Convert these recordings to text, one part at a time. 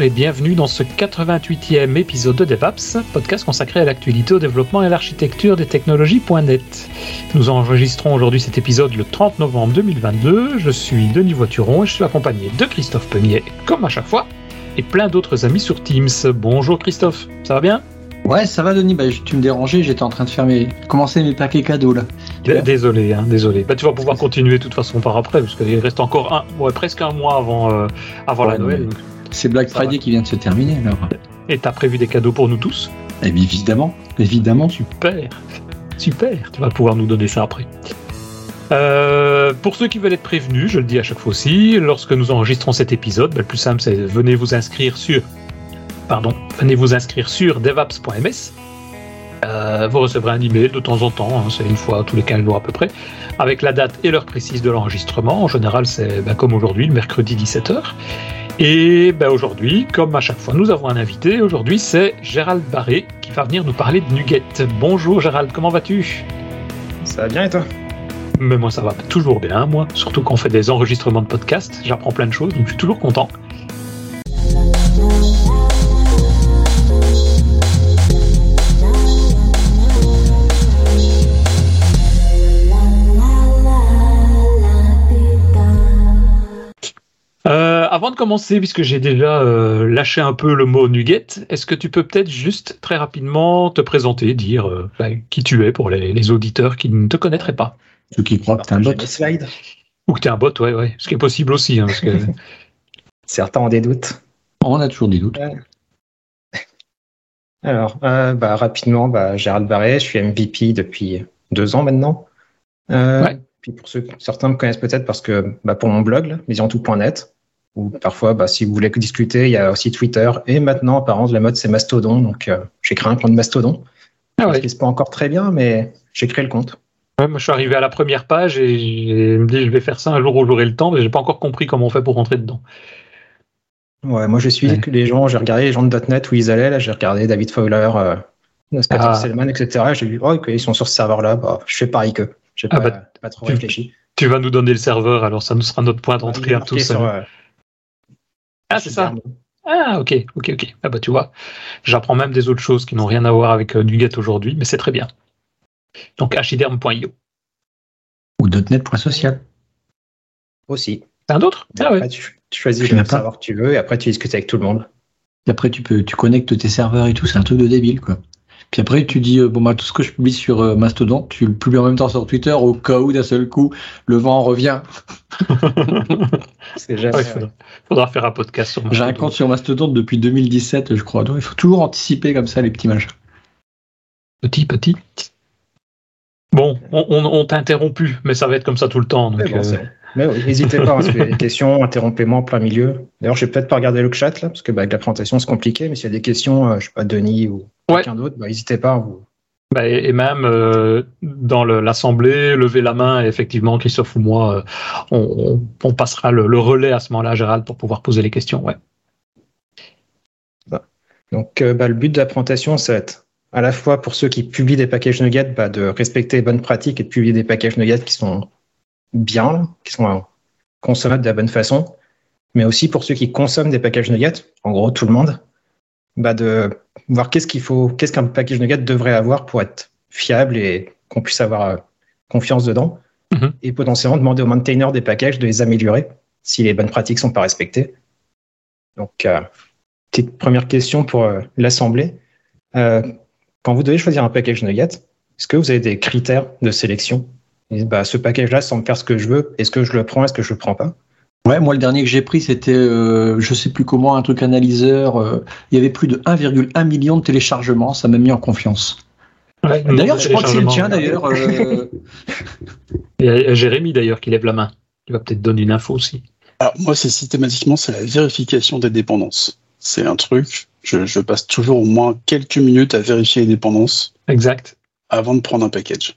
Bonjour et bienvenue dans ce 88e épisode de DevApps, podcast consacré à l'actualité, au développement et à l'architecture des technologies.net. Nous enregistrons aujourd'hui cet épisode le 30 novembre 2022. Je suis Denis Voituron et je suis accompagné de Christophe Penier, comme à chaque fois, et plein d'autres amis sur Teams. Bonjour Christophe, ça va bien? Ouais, ça va Denis, bah, tu me dérangeais, j'étais en train de faire mes... commencer mes paquets cadeaux là. Désolé, hein, désolé. Bah, tu vas pouvoir continuer de toute façon par après, parce qu'il reste encore un, ouais, presque un mois avant, euh, avant la Noël. C'est Black Friday qui vient de se terminer alors. Et t'as prévu des cadeaux pour nous tous? Eh bien, Évidemment, évidemment. Super, super. Tu vas pouvoir nous donner ça après. Euh, pour ceux qui veulent être prévenus, je le dis à chaque fois aussi, lorsque nous enregistrons cet épisode, le plus simple c'est venez vous inscrire sur, pardon, venez vous inscrire sur devaps.ms. Euh, vous recevrez un email de temps en temps, hein, c'est une fois tous les 15 jours à peu près, avec la date et l'heure précise de l'enregistrement. En général, c'est bah, comme aujourd'hui, le mercredi 17h. Et ben aujourd'hui, comme à chaque fois, nous avons un invité. Aujourd'hui, c'est Gérald Barré qui va venir nous parler de Nuget. Bonjour Gérald, comment vas-tu? Ça va bien et toi? Mais moi, ça va toujours bien, moi. Surtout quand on fait des enregistrements de podcast, j'apprends plein de choses, donc je suis toujours content. Avant de commencer, puisque j'ai déjà euh, lâché un peu le mot nugget, est-ce que tu peux peut-être juste très rapidement te présenter, dire euh, qui tu es pour les, les, auditeurs qui ne te connaîtraient pas? Ceux qui croient que tu es un bot. Ou que tu es un bot, ouais, ouais. Ce qui est possible aussi. Hein, parce que... Certains ont des doutes. On a toujours des doutes. Alors, bah, rapidement, bah, Gérald Barré, je suis MVP depuis deux ans maintenant. ouais. Puis pour ceux, certains me connaissent peut-être parce que bah, pour mon blog, visiontout.net, ou parfois, bah, si vous voulez discuter, il y a aussi Twitter. Et maintenant, apparemment, la mode, c'est Mastodon. Donc, euh, j'ai créé un compte Mastodon. Ah ouais. Ce pas encore très bien, mais j'ai créé le compte. Ouais, moi, je suis arrivé à la première page et je me dis, je vais faire ça un jour où j'aurai le temps, mais j'ai pas encore compris comment on fait pour rentrer dedans. Ouais, moi, je suis ouais. les gens, j'ai regardé les gens de .NET où ils allaient. Là, j'ai regardé David Fowler, euh, ah. Selman, etc. J'ai vu, oh, ils sont sur ce serveur-là. Bah, je fais pareil qu'eux. J'ai ah pas, bah, pas trop tu, réfléchi. Tu vas nous donner le serveur, alors ça nous sera notre point d'entrée à tous. Sur, euh, ah, c'est ça. Ah, ok, ok, ok. Ah, bah, tu vois, j'apprends même des autres choses qui n'ont rien à voir avec euh, Nuget aujourd'hui, mais c'est très bien. Donc, archiderm.io. Ou .NET.social. Aussi. C'est un autre? Ah, ouais. tu, tu choisis le serveur que tu veux et après, tu discutes avec tout le monde. Et après, tu, peux, tu connectes tes serveurs et tout, c'est un truc de débile, quoi. Puis après, tu dis, euh, bon, bah, tout ce que je publie sur euh, Mastodon, tu le publies en même temps sur Twitter au cas où d'un seul coup, le vent revient. C'est jamais. Ouais, faudra, faudra, faire un podcast sur J'ai un compte sur Mastodon depuis 2017, je crois. Donc, il faut toujours anticiper comme ça les petits machins. Petit, petit. Bon, on, on, on t'a interrompu, mais ça va être comme ça tout le temps. Donc, bon, euh... Mais n'hésitez pas, hein, si vous avez des questions, interrompez-moi en plein milieu. D'ailleurs, je vais peut-être pas regarder le chat là, parce que bah, avec la présentation c'est compliqué, mais s'il y a des questions, euh, je sais pas, Denis ou ouais. quelqu'un d'autre, bah, n'hésitez pas. Vous... Bah, et, et, même euh, dans l'assemblée, lever la main, et effectivement, Christophe ou moi, euh, on, on, passera le, le, relais à ce moment-là, Gérald, pour pouvoir poser les questions. Ouais. Bah. Donc, euh, le but de la présentation, ça va être à la fois pour ceux qui publient des packages Nuget, bah, de respecter les bonnes pratiques et de publier des packages Nuget qui sont bien, qui sont consommables de la bonne façon, mais aussi pour ceux qui consomment des packages Nuget, en gros tout le monde, bah de voir qu'est-ce qu'il faut, qu'est-ce qu'un package Nuget devrait avoir pour être fiable et qu'on puisse avoir euh, confiance dedans, mm -hmm. et potentiellement demander aux maintainers des packages de les améliorer si les bonnes pratiques sont pas respectées. Donc, euh, petite première question pour euh, l'assemblée. quand vous devez choisir un package Nuget, est-ce que vous avez des critères de sélection? Et bah, ce package-là semble faire ce que je veux. Est-ce que je le prends? Est-ce que je le prends pas? Ouais, moi le dernier que j'ai pris, c'était, euh, je sais plus comment, un truc analyseur. Euh, il y avait plus de 1,1 million de téléchargements. Ça m'a mis en confiance. Ouais, d'ailleurs, je crois que c'est le tien d'ailleurs. Euh... Il y a Jérémy d'ailleurs qui lève la main. Il va peut-être donner une info aussi. Alors moi, c'est systématiquement, c'est la vérification des dépendances. C'est un truc. Je, je passe toujours au moins quelques minutes à vérifier les dépendances. Exact. Avant de prendre un package.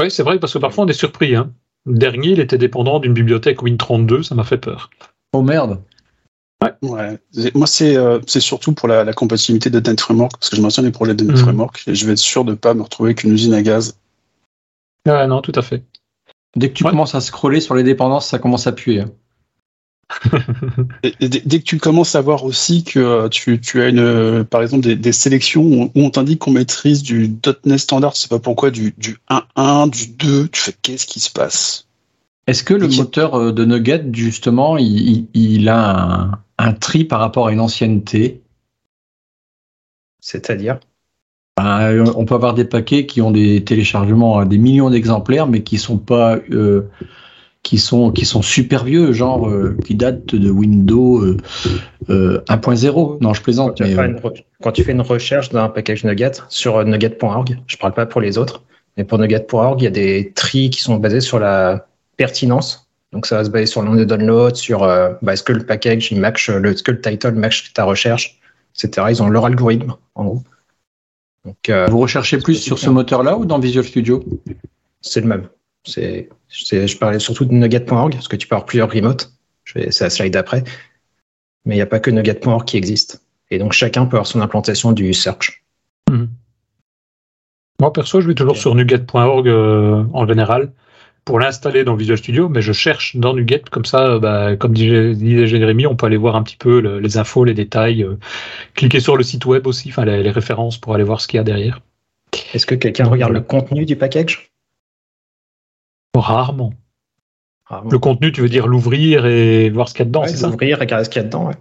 Oui, c'est vrai, parce que parfois on est surpris. Hein. Le dernier, il était dépendant d'une bibliothèque Win32, ça m'a fait peur. Oh merde Ouais. ouais. Moi, c'est euh, surtout pour la, la, compatibilité de .NET Framework, parce que je maintiens les projets de .NET mmh. Framework, et je vais être sûr de ne pas me retrouver avec une usine à gaz. Ouais, non, tout à fait. Dès que tu ouais. commences à scroller sur les dépendances, ça commence à puer. Et- et dès que tu commences à voir aussi que euh, tu, tu as une, euh, par exemple des, des sélections où on t'indique qu'on maîtrise du .NET standard, je sais pas pourquoi, du, du 1.1, du 2, tu fais qu'est-ce qui se passe? Est-ce que le moteur euh, de Nugget, justement, il, a un, un tri par rapport à une ancienneté? C'est-à-dire? Ben, euh, On peut avoir des paquets qui ont des téléchargements à des millions d'exemplaires, mais qui sont pas, euh, qui sont, qui sont super vieux, genre euh, qui datent de Windows euh, euh, 1.0. Non, je plaisante. mais, euh, une quand tu fais une recherche d'un package Nugget sur euh, nugget.org, je parle pas pour les autres, mais pour nugget.org, il y a des tris qui sont basés sur la pertinence. Donc ça va se baser sur le nombre de downloads, sur euh, bah, est-ce que le package, il match, le, est-ce que le title match ta recherche, etc. Ils ont leur algorithme, en gros. Donc euh, vous recherchez plus sur ce moteur-là ou dans Visual Studio? C'est le même. C'est, je parlais surtout de nugget.org, parce que tu peux avoir plusieurs remotes. C'est la slide d'après. Mais il n'y a pas que nugget.org qui existe. Et donc chacun peut avoir son implantation du search. Moi, perso, je vais toujours sur nuget.org euh, en général pour l'installer dans Visual Studio, mais je cherche dans Nuget, comme ça, euh, bah, comme disait, disait Jérémy, on peut aller voir un petit peu le- les infos, les détails, euh, cliquer sur le site web aussi, enfin les, les références pour aller voir ce qu'il y a derrière. Est-ce que quelqu'un regarde le contenu du package? Rarement. Rarement. Le contenu, tu veux dire l'ouvrir et voir ce qu'il y a dedans, Ouais, c'est ça Ouvrir, regarder ce qu'il y a dedans. ouais.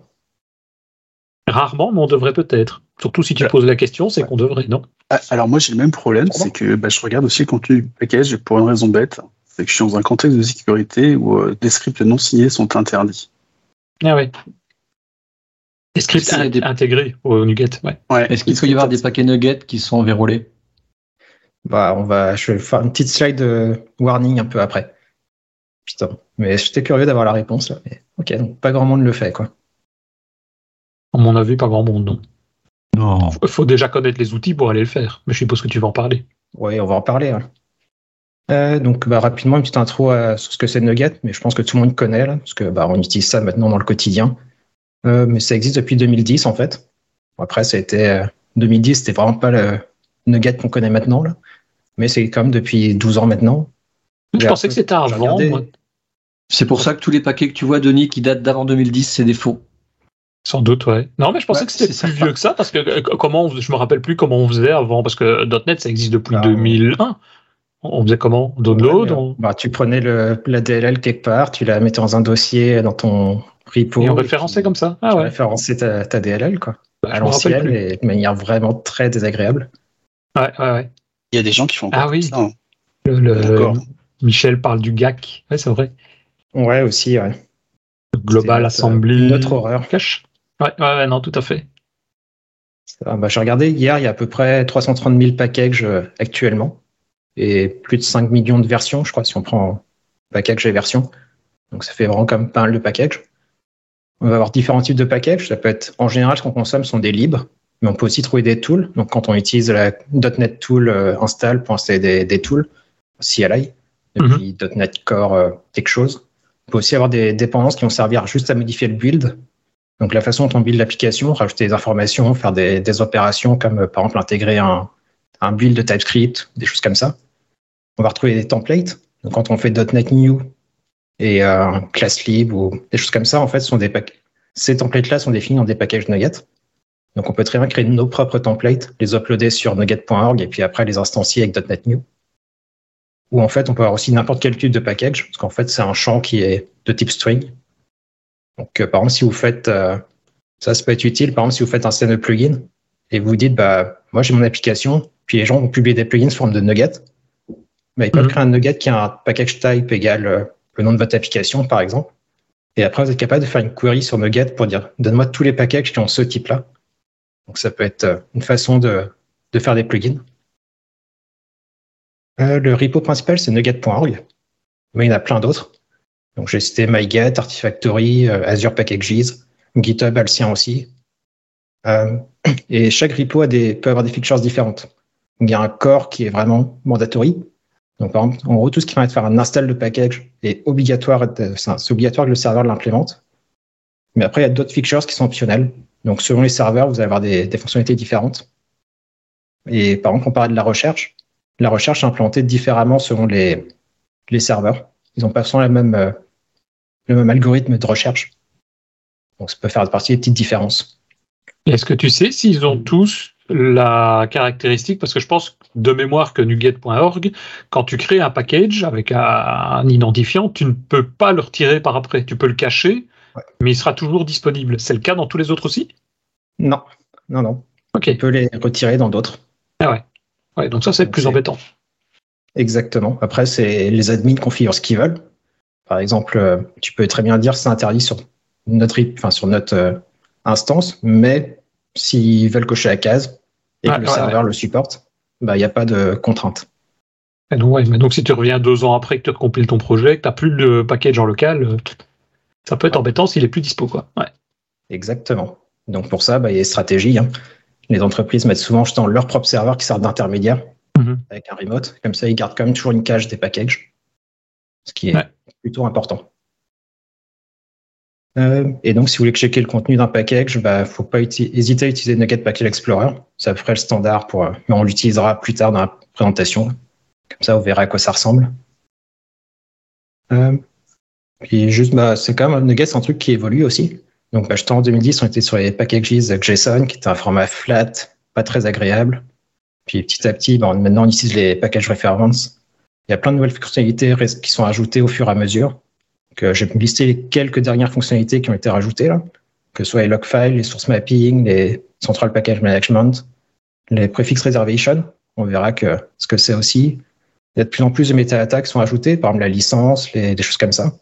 Rarement, mais on devrait peut-être. Surtout si tu Ouais. poses la question, c'est qu'on devrait, non? Ah, Alors moi j'ai le même problème, c'est que bah, je regarde aussi le contenu du package pour une raison bête, c'est que je suis dans un contexte de sécurité où euh, des scripts non signés sont interdits. Ah ouais. Des scripts intégrés au Nuget, ouais. Ouais. Est-ce qu'il peut y avoir des paquets Nuggets qui sont verrouillés Bah, on va, je vais faire une petite slide de warning un peu après. Putain. Mais j'étais curieux d'avoir la réponse. Là. Mais, ok, donc pas grand monde le fait, quoi. À mon avis, pas grand monde, non. Non. Il faut déjà connaître les outils pour aller le faire, mais je suppose que tu vas en parler. Oui, on va en parler. ouais. Euh, donc, bah, rapidement, une petite intro à- sur ce que c'est Nugget, mais je pense que tout le monde connaît, là, parce que bah, on utilise ça maintenant dans le quotidien. Euh, mais ça existe depuis 2010, en fait. Bon, après, ça a été, euh, 2010, c'était vraiment pas le Nugget qu'on connaît maintenant, là. Mais c'est quand même depuis 12 ans maintenant. Je pensais que c'était avant. C'est pour ça que tous les paquets que tu vois, Denis, qui datent d'avant 2010, c'est des faux. Sans doute, ouais. Non, mais je pensais Ouais, que c'était plus ça. vieux que ça, parce que euh, comment on, je me rappelle plus comment on faisait avant, parce que .NET, ça existe depuis Ah, 2001. On faisait comment? Download Ouais, on- bah, tu prenais le, la DLL quelque part, tu la mettais dans un dossier dans ton repo. Et on et référençait puis comme ça Ah tu ouais. référençais ta, ta DLL, quoi. Bah, à l'ancienne et de manière vraiment très désagréable. Ouais, ouais, ouais. Il y a des gens qui font encore Ah oui. ça. hein. Le-. Michel parle du GAC. Ouais, c'est vrai. Ouais, aussi, ouais. Global Assembly. Notre horreur. Cache. Ouais, ouais, ouais, non, tout à fait. Ah, bah, J'ai regardé hier, il y a à peu près 330 000 packages euh, actuellement et plus de 5 millions de versions, je crois, si on prend package et version. Donc ça fait vraiment quand même pas mal de packages. On va avoir différents types de packages. Ça peut être, en général, ce qu'on consomme sont des libres, mais on peut aussi trouver des tools. Donc quand on utilise la .NET Tool euh, install pour installer des, des tools, CLI, depuis .NET Core euh, quelque chose. On peut aussi avoir des dépendances qui vont servir juste à modifier le build. Donc la façon dont on build l'application, rajouter des informations, faire des, des opérations comme euh, par exemple intégrer un, un build de TypeScript, des choses comme ça. On va retrouver des templates. Donc quand on fait .NET New et euh, un class lib ou des choses comme ça, en fait, sont des ces templates-là sont définis dans des packages Nugget. Donc on peut très bien créer nos propres templates, les uploader sur nugget.org et puis après les instancier avec .NET New. Ou en fait, on peut avoir aussi n'importe quel type de package, parce qu'en fait, c'est un champ qui est de type string. Donc, euh, par exemple, si vous faites, euh, ça, ça peut être utile, par exemple, si vous faites un CNE plugin et vous dites, bah, moi, j'ai mon application, puis les gens vont publier des plugins sous forme de nugget, bah, ils peuvent Mhm. créer un nugget qui a un package type égal euh, le nom de votre application, par exemple. Et après, vous êtes capable de faire une query sur Nugget pour dire, donne-moi tous les packages qui ont ce type-là. Donc, ça peut être euh, une façon de, faire des plugins. Euh, le repo principal, c'est nugget.org, mais il y en a plein d'autres. Donc, j'ai cité MyGet, Artifactory, euh, Azure Packages, GitHub a le sien aussi. Et chaque repo peut avoir des features différentes. Il y a un core qui est vraiment mandatory. Donc, par exemple, en gros, tout ce qui permet de faire un install de package est obligatoire, c'est obligatoire que le serveur l'implémente. Mais après, il y a d'autres features qui sont optionnelles. Donc, selon les serveurs, vous allez avoir des, fonctionnalités différentes. Et par exemple, on parlait de la recherche. La recherche est implantée différemment selon les, serveurs. Ils n'ont pas forcément euh, le même algorithme de recherche. Donc ça peut faire partie des petites différences. Est-ce que tu sais s'ils ont tous la caractéristique, parce que je pense de mémoire que nuget.org, quand tu crées un package avec un, identifiant, tu ne peux pas le retirer par après. Tu peux le cacher, mais il sera toujours disponible. C'est le cas dans tous les autres aussi? Non, non, non. Ok. Tu peux les retirer dans d'autres. Ah ouais. ouais. Donc ça, c'est plus embêtant. Exactement. Après, c'est les admins configurent ce qu'ils veulent. Par exemple, euh, tu peux très bien dire c'est interdit sur notre, enfin, sur notre euh, instance, mais s'ils veulent cocher la case et que le serveur le supporte, bah, il n'y a pas de contrainte. donc, mais donc, si tu reviens deux ans après que tu compiles ton projet, que tu n'as plus le package en local, euh, ça peut être embêtant s'il est plus dispo. Quoi. Exactement. Donc pour ça, bah, il y a des stratégies. Hein. Les entreprises mettent souvent leur propre serveur qui sert d'intermédiaire mhm. avec un remote. Comme ça, ils gardent quand même toujours une cache des packages, ce qui est plutôt important. Euh, et donc, si vous voulez checker le contenu d'un package, il bah, ne faut pas hésiter à utiliser Nugget Package Explorer. Peu près le standard, pour, euh, mais on l'utilisera plus tard dans la présentation. Comme ça, vous verrez à quoi ça ressemble. Euh, puis juste, bah, c'est quand même Nugget, c'est un truc qui évolue aussi. Donc, bah, en 2010, on était sur les packages JSON, qui était un format flat, pas très agréable. Puis petit à petit, bah, maintenant, on utilise les packages reference. Il y a plein de nouvelles fonctionnalités qui sont ajoutées au fur et à mesure. Euh, j'ai listé les quelques dernières fonctionnalités qui ont été rajoutées là, que ce soit les log files, les source mapping, les central package management, les prefix reservation. On verra que ce que c'est aussi. Il y a de plus en plus de méta-attaques qui sont ajoutées, par exemple la licence, les, des choses comme ça.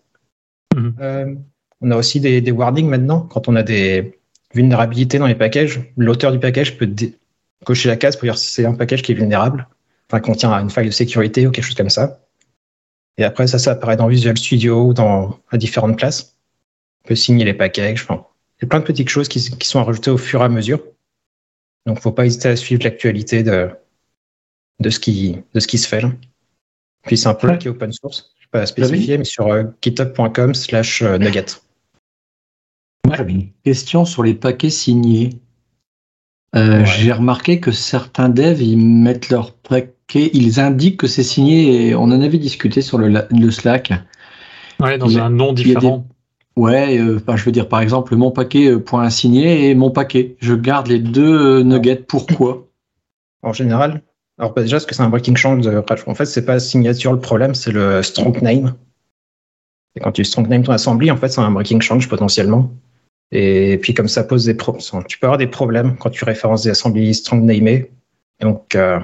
Mhm. Euh, on a aussi des, des, warnings maintenant. Quand on a des vulnérabilités dans les packages, l'auteur du package peut cocher la case pour dire si c'est un package qui est vulnérable, enfin contient une faille de sécurité ou quelque chose comme ça. Et après, ça, ça apparaît dans Visual Studio ou dans, à différentes places. On peut signer les packages. Enfin, il y a plein de petites choses qui, qui sont rajoutées au fur et à mesure. Donc, faut pas hésiter à suivre l'actualité de, de, ce qui, de ce qui se fait. Là. Puis, c'est un peu qui est open source. Je ne pas spécifier, mais sur euh, github.com slash euh, nugget. Moi, j'avais une question sur les paquets signés. Euh, j'ai remarqué que certains devs, ils mettent leur paquet, ils indiquent que c'est signé, et on en avait discuté sur le, Slack. Ouais, dans un nom différent. Ouais, euh, je veux dire par exemple mon paquet euh, point signé et mon paquet. Je garde les deux nuggets. Pourquoi? En général, alors bah, déjà, ce que c'est un breaking change En fait, c'est pas signature le problème, c'est le strong name. Et quand tu strong name ton assembly, en fait, c'est un breaking change potentiellement. Et puis comme ça pose des problèmes, tu peux avoir des problèmes quand tu références des assemblées strong namées. Donc euh,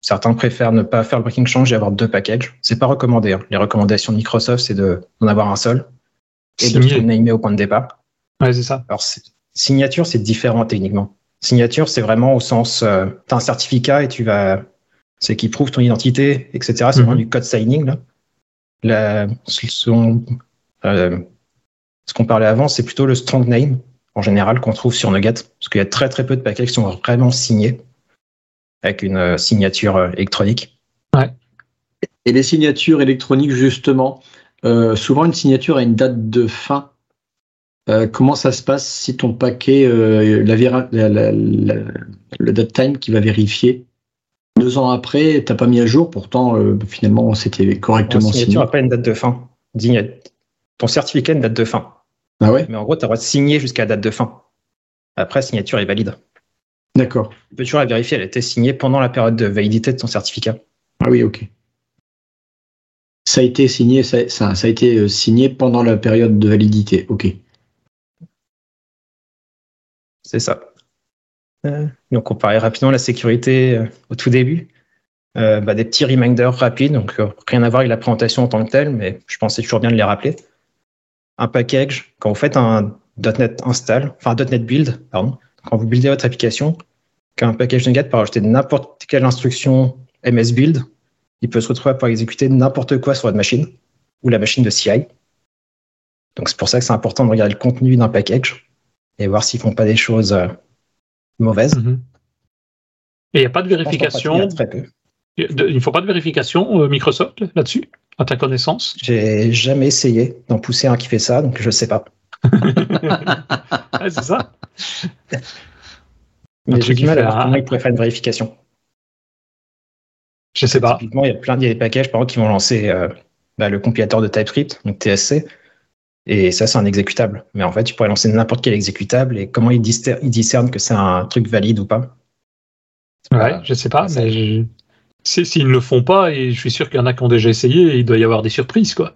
certains préfèrent ne pas faire le breaking change et avoir deux packages. C'est pas recommandé. Hein. Les recommandations de Microsoft, c'est d'en avoir un seul et de strong namer au point de départ. Ouais, c'est ça. Alors signature, c'est différent techniquement. Signature, c'est vraiment au sens, euh, tu as un certificat et tu vas, c'est qui prouve ton identité, etc. C'est vraiment mhm. du code signing là. La, son, euh, ce qu'on parlait avant, c'est plutôt le strong name, en général, qu'on trouve sur Nugget, parce qu'il y a très très peu de paquets qui sont vraiment signés, avec une euh, signature euh, électronique. Ouais. Et les signatures électroniques, justement, euh, souvent une signature a une date de fin. Comment ça se passe si ton paquet, la, le date time qui va vérifier deux ans après, t'as pas mis à jour, pourtant finalement c'était correctement signé. La signature n'a pas une date de fin. Ton certificat a une date de fin. Ah ouais? Mais en gros, tu as le droit de signer jusqu'à la date de fin. Après, la signature est valide. D'accord. Tu peux toujours la vérifier, elle a été signée pendant la période de validité de ton certificat. Ah oui, ok. Ça a été signé, ça, ça, a été euh, signé pendant la période de validité, ok. C'est ça. Euh, donc on parlait rapidement de la sécurité euh, au tout début. Bah, des petits reminders rapides, donc rien à voir avec la présentation en tant que telle, mais je pensais toujours bien de les rappeler un package, quand vous faites un .NET install, enfin .NET build, pardon, quand vous buildez votre application, qu'un package NuGet peut rajouter n'importe quelle instruction MS build, il peut se retrouver pour exécuter n'importe quoi sur votre machine ou la machine de CI. Donc c'est pour ça que c'est important de regarder le contenu d'un package et voir s'ils font pas des choses euh, mauvaises. Mm-hmm. Et il n'y a pas de vérification. Il ne faut pas de vérification euh, Microsoft là-dessus à ta connaissance? J'ai jamais essayé d'en pousser un qui fait ça, donc je sais pas. c'est ça. Mais j'ai du mal à voir comment ils pourraient faire une vérification. Je sais pas. Typiquement, il y a plein de packages par exemple qui vont lancer euh, bah, le compilateur de TypeScript, donc TSC. Et ça, c'est un exécutable. Mais en fait, tu pourrais lancer n'importe quel exécutable et comment ils discernent, ils discernent que c'est un truc valide ou pas? Ouais, je sais pas, mais je... s'ils ne le font pas, et je suis sûr qu'il y en a qui ont déjà essayé, il doit y avoir des surprises, quoi.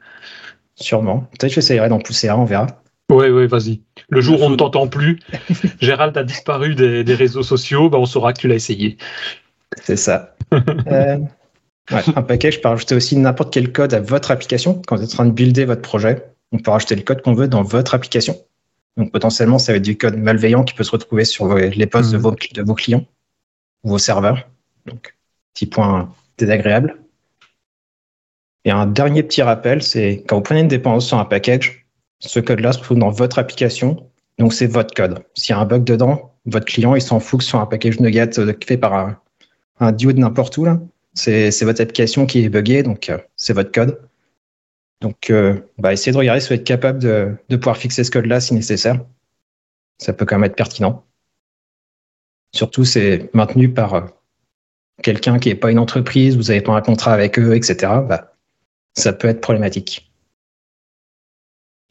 Sûrement. Peut-être que j'essayerai d'en pousser un, on verra. Oui, oui, vas-y. Le jour où on ne t'entend plus, Gérald a disparu des, des réseaux sociaux, bah, on saura que tu l'as essayé. C'est ça. euh, ouais, un package, je peux rajouter aussi n'importe quel code à votre application. Quand vous êtes en train de builder votre projet, on peut rajouter le code qu'on veut dans votre application. Donc potentiellement, ça va être du code malveillant qui peut se retrouver sur vos- les postes de, vos, de vos clients, vos serveurs. Donc, petit point désagréable. Et un dernier petit rappel, c'est quand vous prenez une dépendance sur un package, ce code-là se retrouve dans votre application. Donc, c'est votre code. S'il y a un bug dedans, votre client, il s'en fout que sur un package Nuget euh, fait par un, un duo de n'importe où. là. C'est c'est votre application qui est buggée, donc euh, c'est votre code. Donc, euh, bah, essayez de regarder si vous êtes capable de, de pouvoir fixer ce code-là si nécessaire. Ça peut quand même être pertinent. Surtout, c'est maintenu par euh, quelqu'un qui n'est pas une entreprise, vous n'avez pas un contrat avec eux, etc. Bah, ça peut être problématique.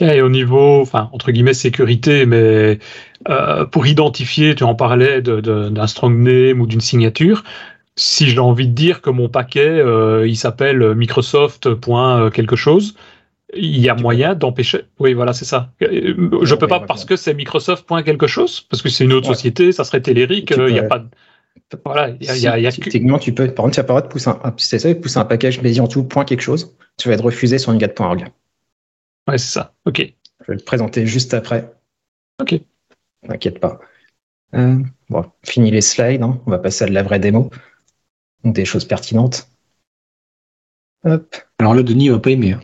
Et au niveau, enfin, entre guillemets, sécurité, mais euh, pour identifier, tu en parlais d'un strong name ou d'une signature. Si j'ai envie de dire que mon paquet, euh, il s'appelle Microsoft. point, euh, quelque chose, il y a moyen d'empêcher. Oui, voilà, c'est ça. Euh, Je Ouais, peux pas parce que c'est Microsoft. point quelque chose, parce que c'est une autre Ouais. société, ça serait euh, Il y a pas. de- Voilà, il y a, il y a- il y a Si, Techniquement, tu peux, par contre, tu n'as pas le droit de pousser un, c'est ça, pousser un package en tout point quelque chose. Tu vas être refusé sur nugat.org. Ouais, c'est ça. Ok. Je vais le présenter juste après. Ok. T'inquiète pas. Euh, bon, fini les slides. hein. On va passer à de la vraie démo. Des choses pertinentes. Hop. Alors là, Denis, va pas aimer. hein.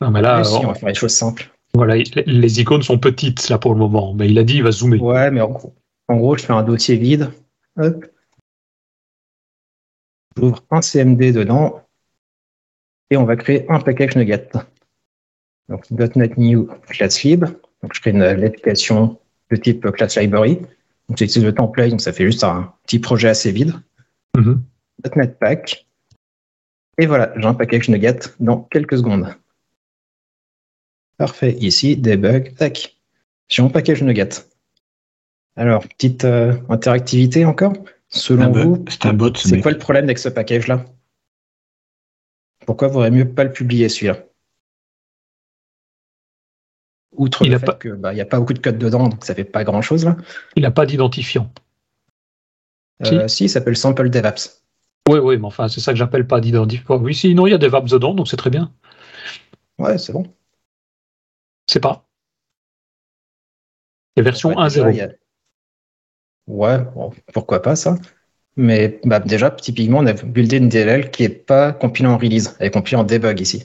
Non, mais là, Mais si, on- va faire les choses simples. voilà, les, icônes sont petites là pour le moment, mais il a dit il va zoomer. Ouais, mais en gros, en gros, je fais un dossier vide. Hop. J'ouvre un CMD dedans. Et on va créer un package Nuget. Donc, .NET New class lib. Donc, je crée une l'application de type class library. Donc, j'utilise le template, donc ça fait juste un petit projet assez vide. .NET Pack. Et voilà, j'ai un package Nuget dans quelques secondes. Parfait. Ici, debug, tac. J'ai mon package Nuget. Alors, petite euh, interactivité encore. Selon bah, vous, C'est un bot, ce c'est mec. quoi le problème avec ce package-là? Pourquoi vaudrait mieux pas le publier celui-là? Outre Il le a fait pas- qu'il n'y a pas beaucoup de code dedans, donc ça fait pas grand-chose là. Il n'a pas d'identifiant. Euh, si, il s'appelle Sample DevApps. Oui, oui, mais enfin, c'est ça que j'appelle pas d'identifiant. Oui, sinon, il y a des VAPs dedans, donc c'est très bien. Ouais, c'est bon. C'est pas? Et version Ouais, déjà, 1.0. il y a- Ouais, bon, pourquoi pas ça? Mais bah, déjà, typiquement, on a buildé une DLL qui n'est pas compilée en release, elle est compilée en debug ici.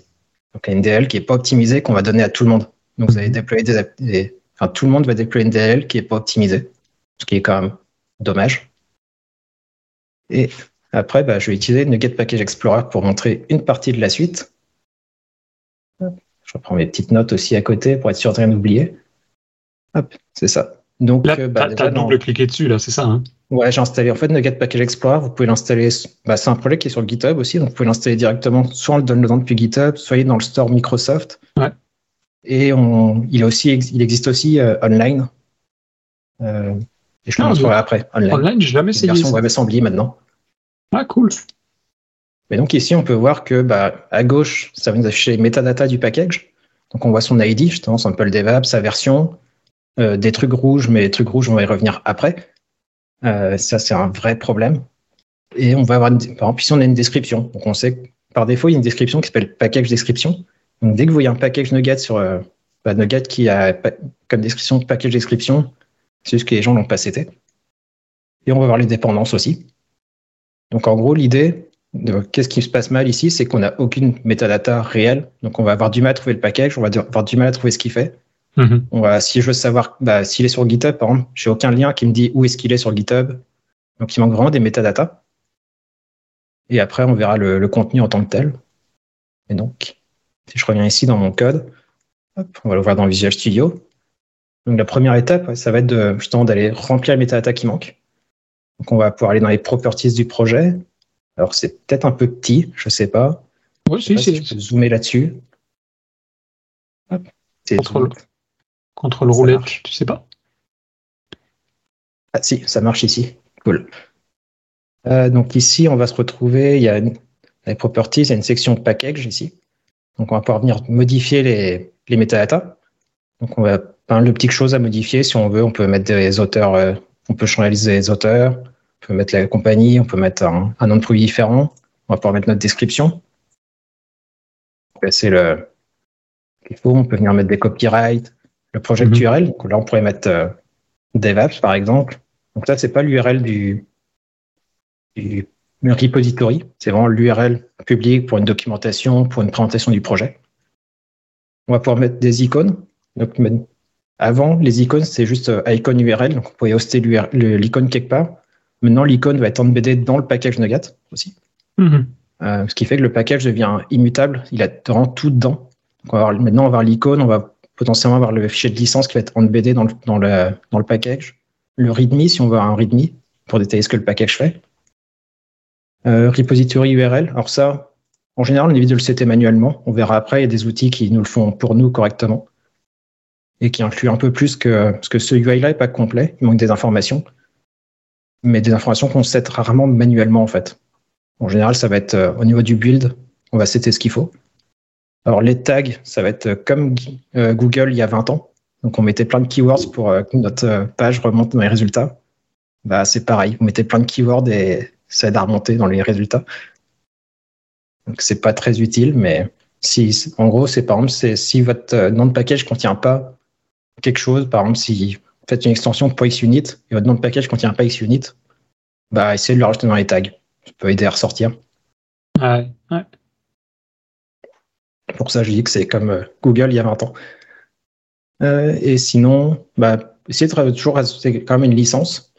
Donc, une DLL qui n'est pas optimisée qu'on va donner à tout le monde. Donc, vous allez Mhm. déployer des, des- Enfin, tout le monde va déployer une DLL qui n'est pas optimisée, ce qui est quand même dommage. Et après, bah, je vais utiliser Nuget Package Explorer pour montrer une partie de la suite. Je reprends mes petites notes aussi à côté pour être sûr de rien oublier. Hop, c'est ça. Donc, Là, euh, bah, t'as double-cliqué dessus, là, c'est ça. Hein? Ouais, j'ai installé en fait Nuget Package Explorer. Vous pouvez l'installer. bah, c'est un projet qui est sur le GitHub aussi, donc vous pouvez l'installer directement soit en le downloadant depuis GitHub, soit dans le store Microsoft. Ouais. Et on, il, est aussi, il existe aussi euh, online. Euh, et je le Ah, montrerai après. Online. Online, j'ai jamais essayé. version. WebAssembly maintenant. Ah, cool. Et donc ici, on peut voir que bah, à gauche, ça va nous afficher les metadata du package. Donc on voit son ID, justement, sample DevApp, sa version, euh, des trucs rouges, mais les trucs rouges, on va y revenir après. Euh, ça, c'est un vrai problème. Et on va avoir, une, par exemple, ici, on a une description. Donc on sait que par défaut, il y a une description qui s'appelle package description. Donc dès que vous voyez un package Nuget sur euh, bah, Nuget qui a pa- comme description package description, c'est juste que les gens l'ont pas cité. Et on va voir les dépendances aussi. Donc en gros, l'idée, de qu'est-ce qui se passe mal ici, c'est qu'on n'a aucune metadata réelle. Donc on va avoir du mal à trouver le package, on va avoir du mal à trouver ce qu'il fait. Mhm. On va, si je veux savoir bah, s'il est sur GitHub, par exemple, j'ai aucun lien qui me dit où est-ce qu'il est sur GitHub. Donc il manque vraiment des métadatas. Et après, on verra le, le contenu en tant que tel. Et donc, si je reviens ici dans mon code, hop, on va le voir dans Visual Studio. Donc la première étape, ouais, ça va être de, justement d'aller remplir les métadatas qui manquent. Donc on va pouvoir aller dans les properties du projet. Alors c'est peut-être un peu petit, je sais pas. Oui, Je sais si, pas si je peux zoomer là-dessus. Contrôle. Contrôle roulette, marche. tu sais pas Ah si, ça marche ici. Cool. Euh, donc ici, on va se retrouver, il y a une, les properties, il y a une section package ici. Donc on va pouvoir venir modifier les, les métadatas. Donc on va mal de petites choses à modifier si on veut. On peut mettre des auteurs, euh, on peut changer les auteurs, on peut mettre la compagnie, on peut mettre un, un nom de produit différent. On va pouvoir mettre notre description. C'est le qu'il faut. On peut venir mettre des copyrights, le project Mhm. URL. Donc là, on pourrait mettre euh, DevApps par exemple. Donc là, c'est pas l'URL du, du repository, c'est vraiment l'URL public pour une documentation, pour une présentation du projet. On va pouvoir mettre des icônes. Donc, avant, les icônes, c'est juste euh, icône URL, donc on pouvait hoster l'icône quelque part. Maintenant, l'icône va être embedded dans le package Nugat aussi. Mhm. Euh, ce qui fait que le package devient immutable, il a vraiment tout dedans. Donc on va avoir- maintenant, on va avoir l'icône, on va potentiellement avoir le fichier de licence qui va être embeddé dans le, dans le, dans le package. Le README, si on veut avoir un README, pour détailler ce que le package fait. Euh, repository URL, alors ça, en général, on évite de le setter manuellement. On verra après, il y a des outils qui nous le font pour nous correctement et qui incluent un peu plus que, parce que ce UI-là n'est pas complet, il manque des informations, mais des informations qu'on set rarement manuellement en fait. En général, ça va être euh, au niveau du build, on va setter ce qu'il faut. Alors les tags, ça va être comme euh, Google il y a 20 ans. Donc on mettait plein de keywords pour euh, que notre euh, page remonte dans les résultats. Bah c'est pareil, vous mettez plein de keywords et ça aide à remonter dans les résultats. Donc c'est pas très utile, mais si en gros c'est par exemple c'est si votre nom de package contient pas quelque chose, par exemple si vous faites une extension pour XUnit et votre nom de package contient pas XUnit, bah essayez de le rajouter dans les tags. Ça peut aider à ressortir. Ouais, ouais. Pour ça, je dis que c'est comme euh, Google il y a 20 ans. Euh, et sinon, bah, essayez de toujours rajouter quand même une licence.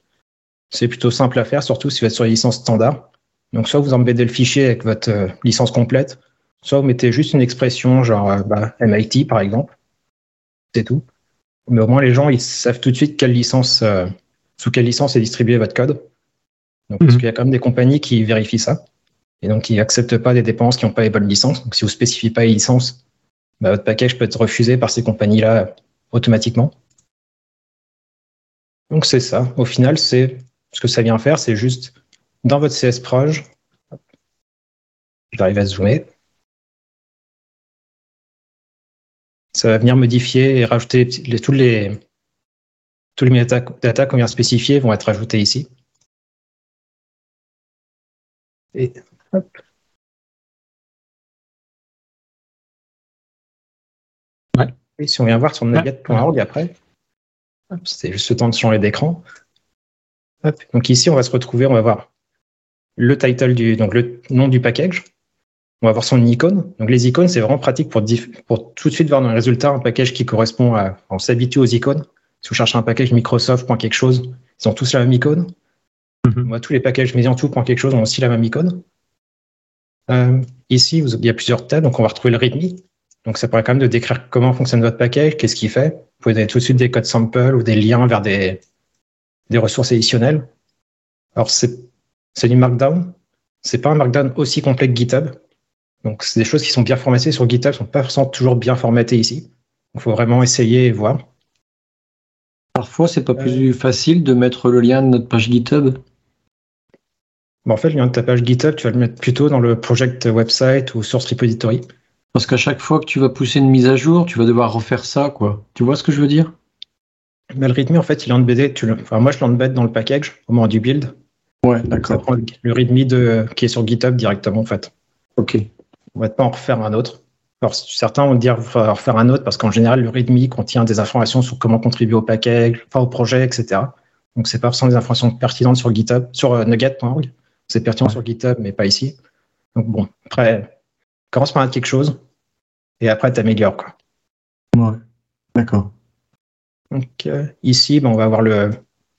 C'est plutôt simple à faire, surtout si vous êtes sur les licences standard. Donc, soit vous embeddez le fichier avec votre euh, licence complète, soit vous mettez juste une expression genre euh, bah, MIT par exemple. C'est tout. Mais au moins, les gens ils savent tout de suite quelle licence, euh, sous quelle licence est distribué votre code. Donc, Parce Mhm. qu'il y a quand même des compagnies qui vérifient ça. Et donc, ils n'acceptent pas des dépenses qui n'ont pas les bonnes licences. Donc, si vous ne spécifiez pas les licences, bah, votre package peut être refusé par ces compagnies-là automatiquement. Donc, c'est ça. Au final, c'est ce que ça vient faire, c'est juste dans votre CS Proj. J'arrive à zoomer. Ça va venir modifier et rajouter les tous les tous les metadata qu'on vient spécifier vont être ajoutés ici. Et hop. Ouais. Et si on vient voir sur nugget.org après, c'est juste le temps de changer d'écran. Donc ici, on va se retrouver, on va voir le title du, donc le nom du package. On va voir son icône. Donc les icônes, c'est vraiment pratique pour, pour tout de suite voir dans le résultat un package qui correspond à. On s'habitue aux icônes. Si vous cherchez un package Microsoft, point quelque chose, ils ont tous la même icône. Mhm. Moi, tous les packages mais en tout, point quelque chose, ont aussi la même icône. Euh, ici, vous- il y a plusieurs tabs, donc on va retrouver le README. Donc ça permet quand même de décrire comment fonctionne votre package, qu'est-ce qu'il fait. Vous pouvez donner tout de suite des codes samples ou des liens vers des, des ressources additionnelles. Alors c'est c'est du Markdown. C'est pas un Markdown aussi complet que GitHub. Donc c'est des choses qui sont bien formatées sur GitHub, sont pas forcément toujours bien formatées ici. Il faut vraiment essayer et voir. Parfois, c'est pas plus facile de mettre le lien de notre page GitHub? Bon, en fait, le lien de ta page GitHub, tu vas le mettre plutôt dans le project website ou source repository. Parce qu'à chaque fois que tu vas pousser une mise à jour, tu vas devoir refaire ça, quoi. Tu vois ce que je veux dire? Mais le README, en fait, il est embeddé. Tu le... enfin, moi, je l'embed dans le package au moment du build. Ouais, Ça d'accord. prend le le README de... qui est sur GitHub directement, en fait. Ok. On va pas en refaire un autre. Alors, certains vont dire qu'il va en refaire un autre parce qu'en général, le README contient des informations sur comment contribuer au package, enfin au projet, etc. Donc, c'est pas forcément des informations pertinentes sur GitHub, sur euh, nugget.org. C'est pertinent Ouais. sur GitHub, mais pas ici. Donc, bon, après, commence par quelque chose et après, t'améliores, quoi. Ouais. D'accord. Donc, euh, ici, ben, on va avoir le,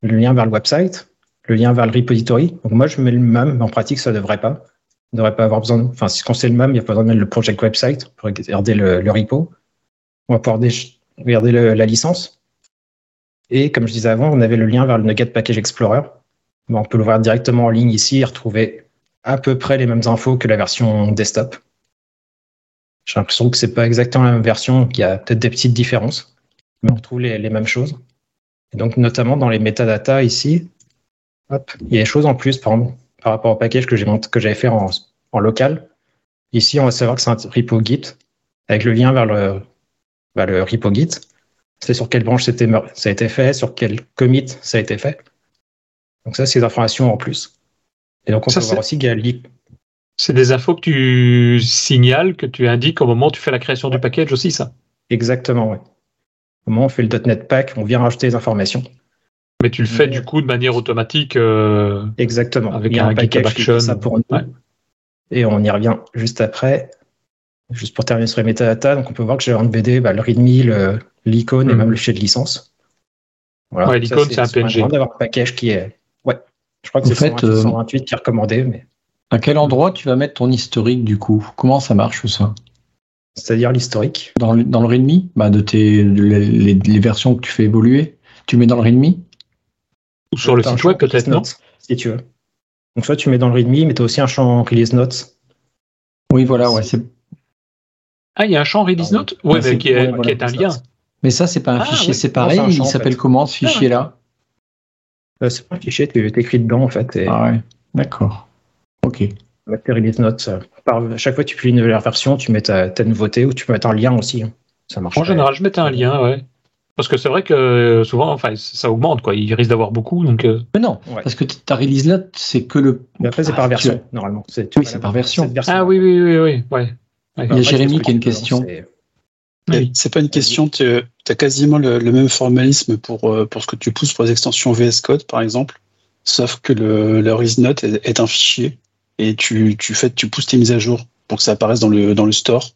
le lien vers le website, le lien vers le repository. Donc, moi, je mets le MAM, mais en pratique, ça ne devrait pas. On devrait pas avoir besoin. Enfin, si quand c'est le MAM, il n'y a pas besoin de mettre le project website pour regarder le, repo. On va pouvoir regarder la licence. Et comme je disais avant, on avait le lien vers le Nugget Package Explorer. Ben, on peut l'ouvrir directement en ligne ici et retrouver à peu près les mêmes infos que la version desktop. J'ai l'impression que c'est pas exactement la même version, qu'il y a peut-être des petites différences, mais on retrouve les, mêmes choses. Et donc, notamment dans les metadata ici, hop, il y a des choses en plus, par exemple, par rapport au package que j'ai mont- que j'avais fait en, en local. Ici, on va savoir que c'est un repo Git avec le lien vers le, vers le repo Git. C'est sur quelle branche ça a été fait, sur quel commit ça a été fait. Donc ça, c'est des informations en plus. Et donc, on Ça, peut voir aussi qu'il y a C'est des infos que tu signales, que tu indiques au moment où tu fais la création du package aussi, ça? Exactement, oui. Au moment où on fait le .NET Pack, on vient rajouter des informations. Mais tu le fais du coup de manière automatique. euh, Exactement. Avec Il y a un un package qui fait Action. ça pour nous. Ouais. Et on y revient juste après. Juste pour terminer sur les metadata, donc on peut voir que j'ai en BD bah, le README, l'icône et Mhm. même le fichier de licence. Voilà. Ouais, l'icône, c'est un PNG. vraiment d'avoir un package qui est. Ouais. Je crois que c'est fait, 128, euh, 128 qui est recommandé, mais À quel endroit tu vas mettre ton historique du coup? Comment ça marche ça? C'est-à-dire l'historique? dans le, dans le README bah, De tes les, les- les versions que tu fais évoluer? Tu mets dans le README Ou sur le site web peut-être, non notes, Si tu veux. Donc soit tu mets dans le README, mais tu as aussi un champ release notes. Oui, voilà, ouais. c'est- Ah, il y a un champ release Ah, note Oui, Ouais, qui est, ouais, qui est un lien. notes. Mais ça, c'est pas un Ah, fichier oui. séparé. Non, c'est un champ, Il en s'appelle fait. comment ce Ah. fichier-là Euh, c'est pas un fichier, tu écris dedans en fait. Et... Ah ouais, d'accord. Ok. Avec tes release notes, euh, par, chaque fois que tu publies une nouvelle version, tu mets ta, ta nouveauté ou tu peux mettre un lien aussi. hein. Ça marche. En général, je mettais un lien, ouais. Parce que c'est vrai que euh, souvent, enfin, ça augmente, quoi. Il risque d'avoir beaucoup, donc. euh, Mais non, Ouais. parce que ta release là, c'est que le. Mais après, c'est par Ah, version, tu- normalement. Oui, c'est par version. Ah oui, oui, oui, oui, ouais. Il y a Jérémy qui a une question. Oui. C'est pas une question, tu as quasiment le, le même formalisme pour, euh, pour ce que tu pousses pour les extensions VS Code, par exemple, sauf que le, le ReaseNote est, est un fichier et tu, tu, fais, tu pousses tes mises à jour pour que ça apparaisse dans le, dans le store,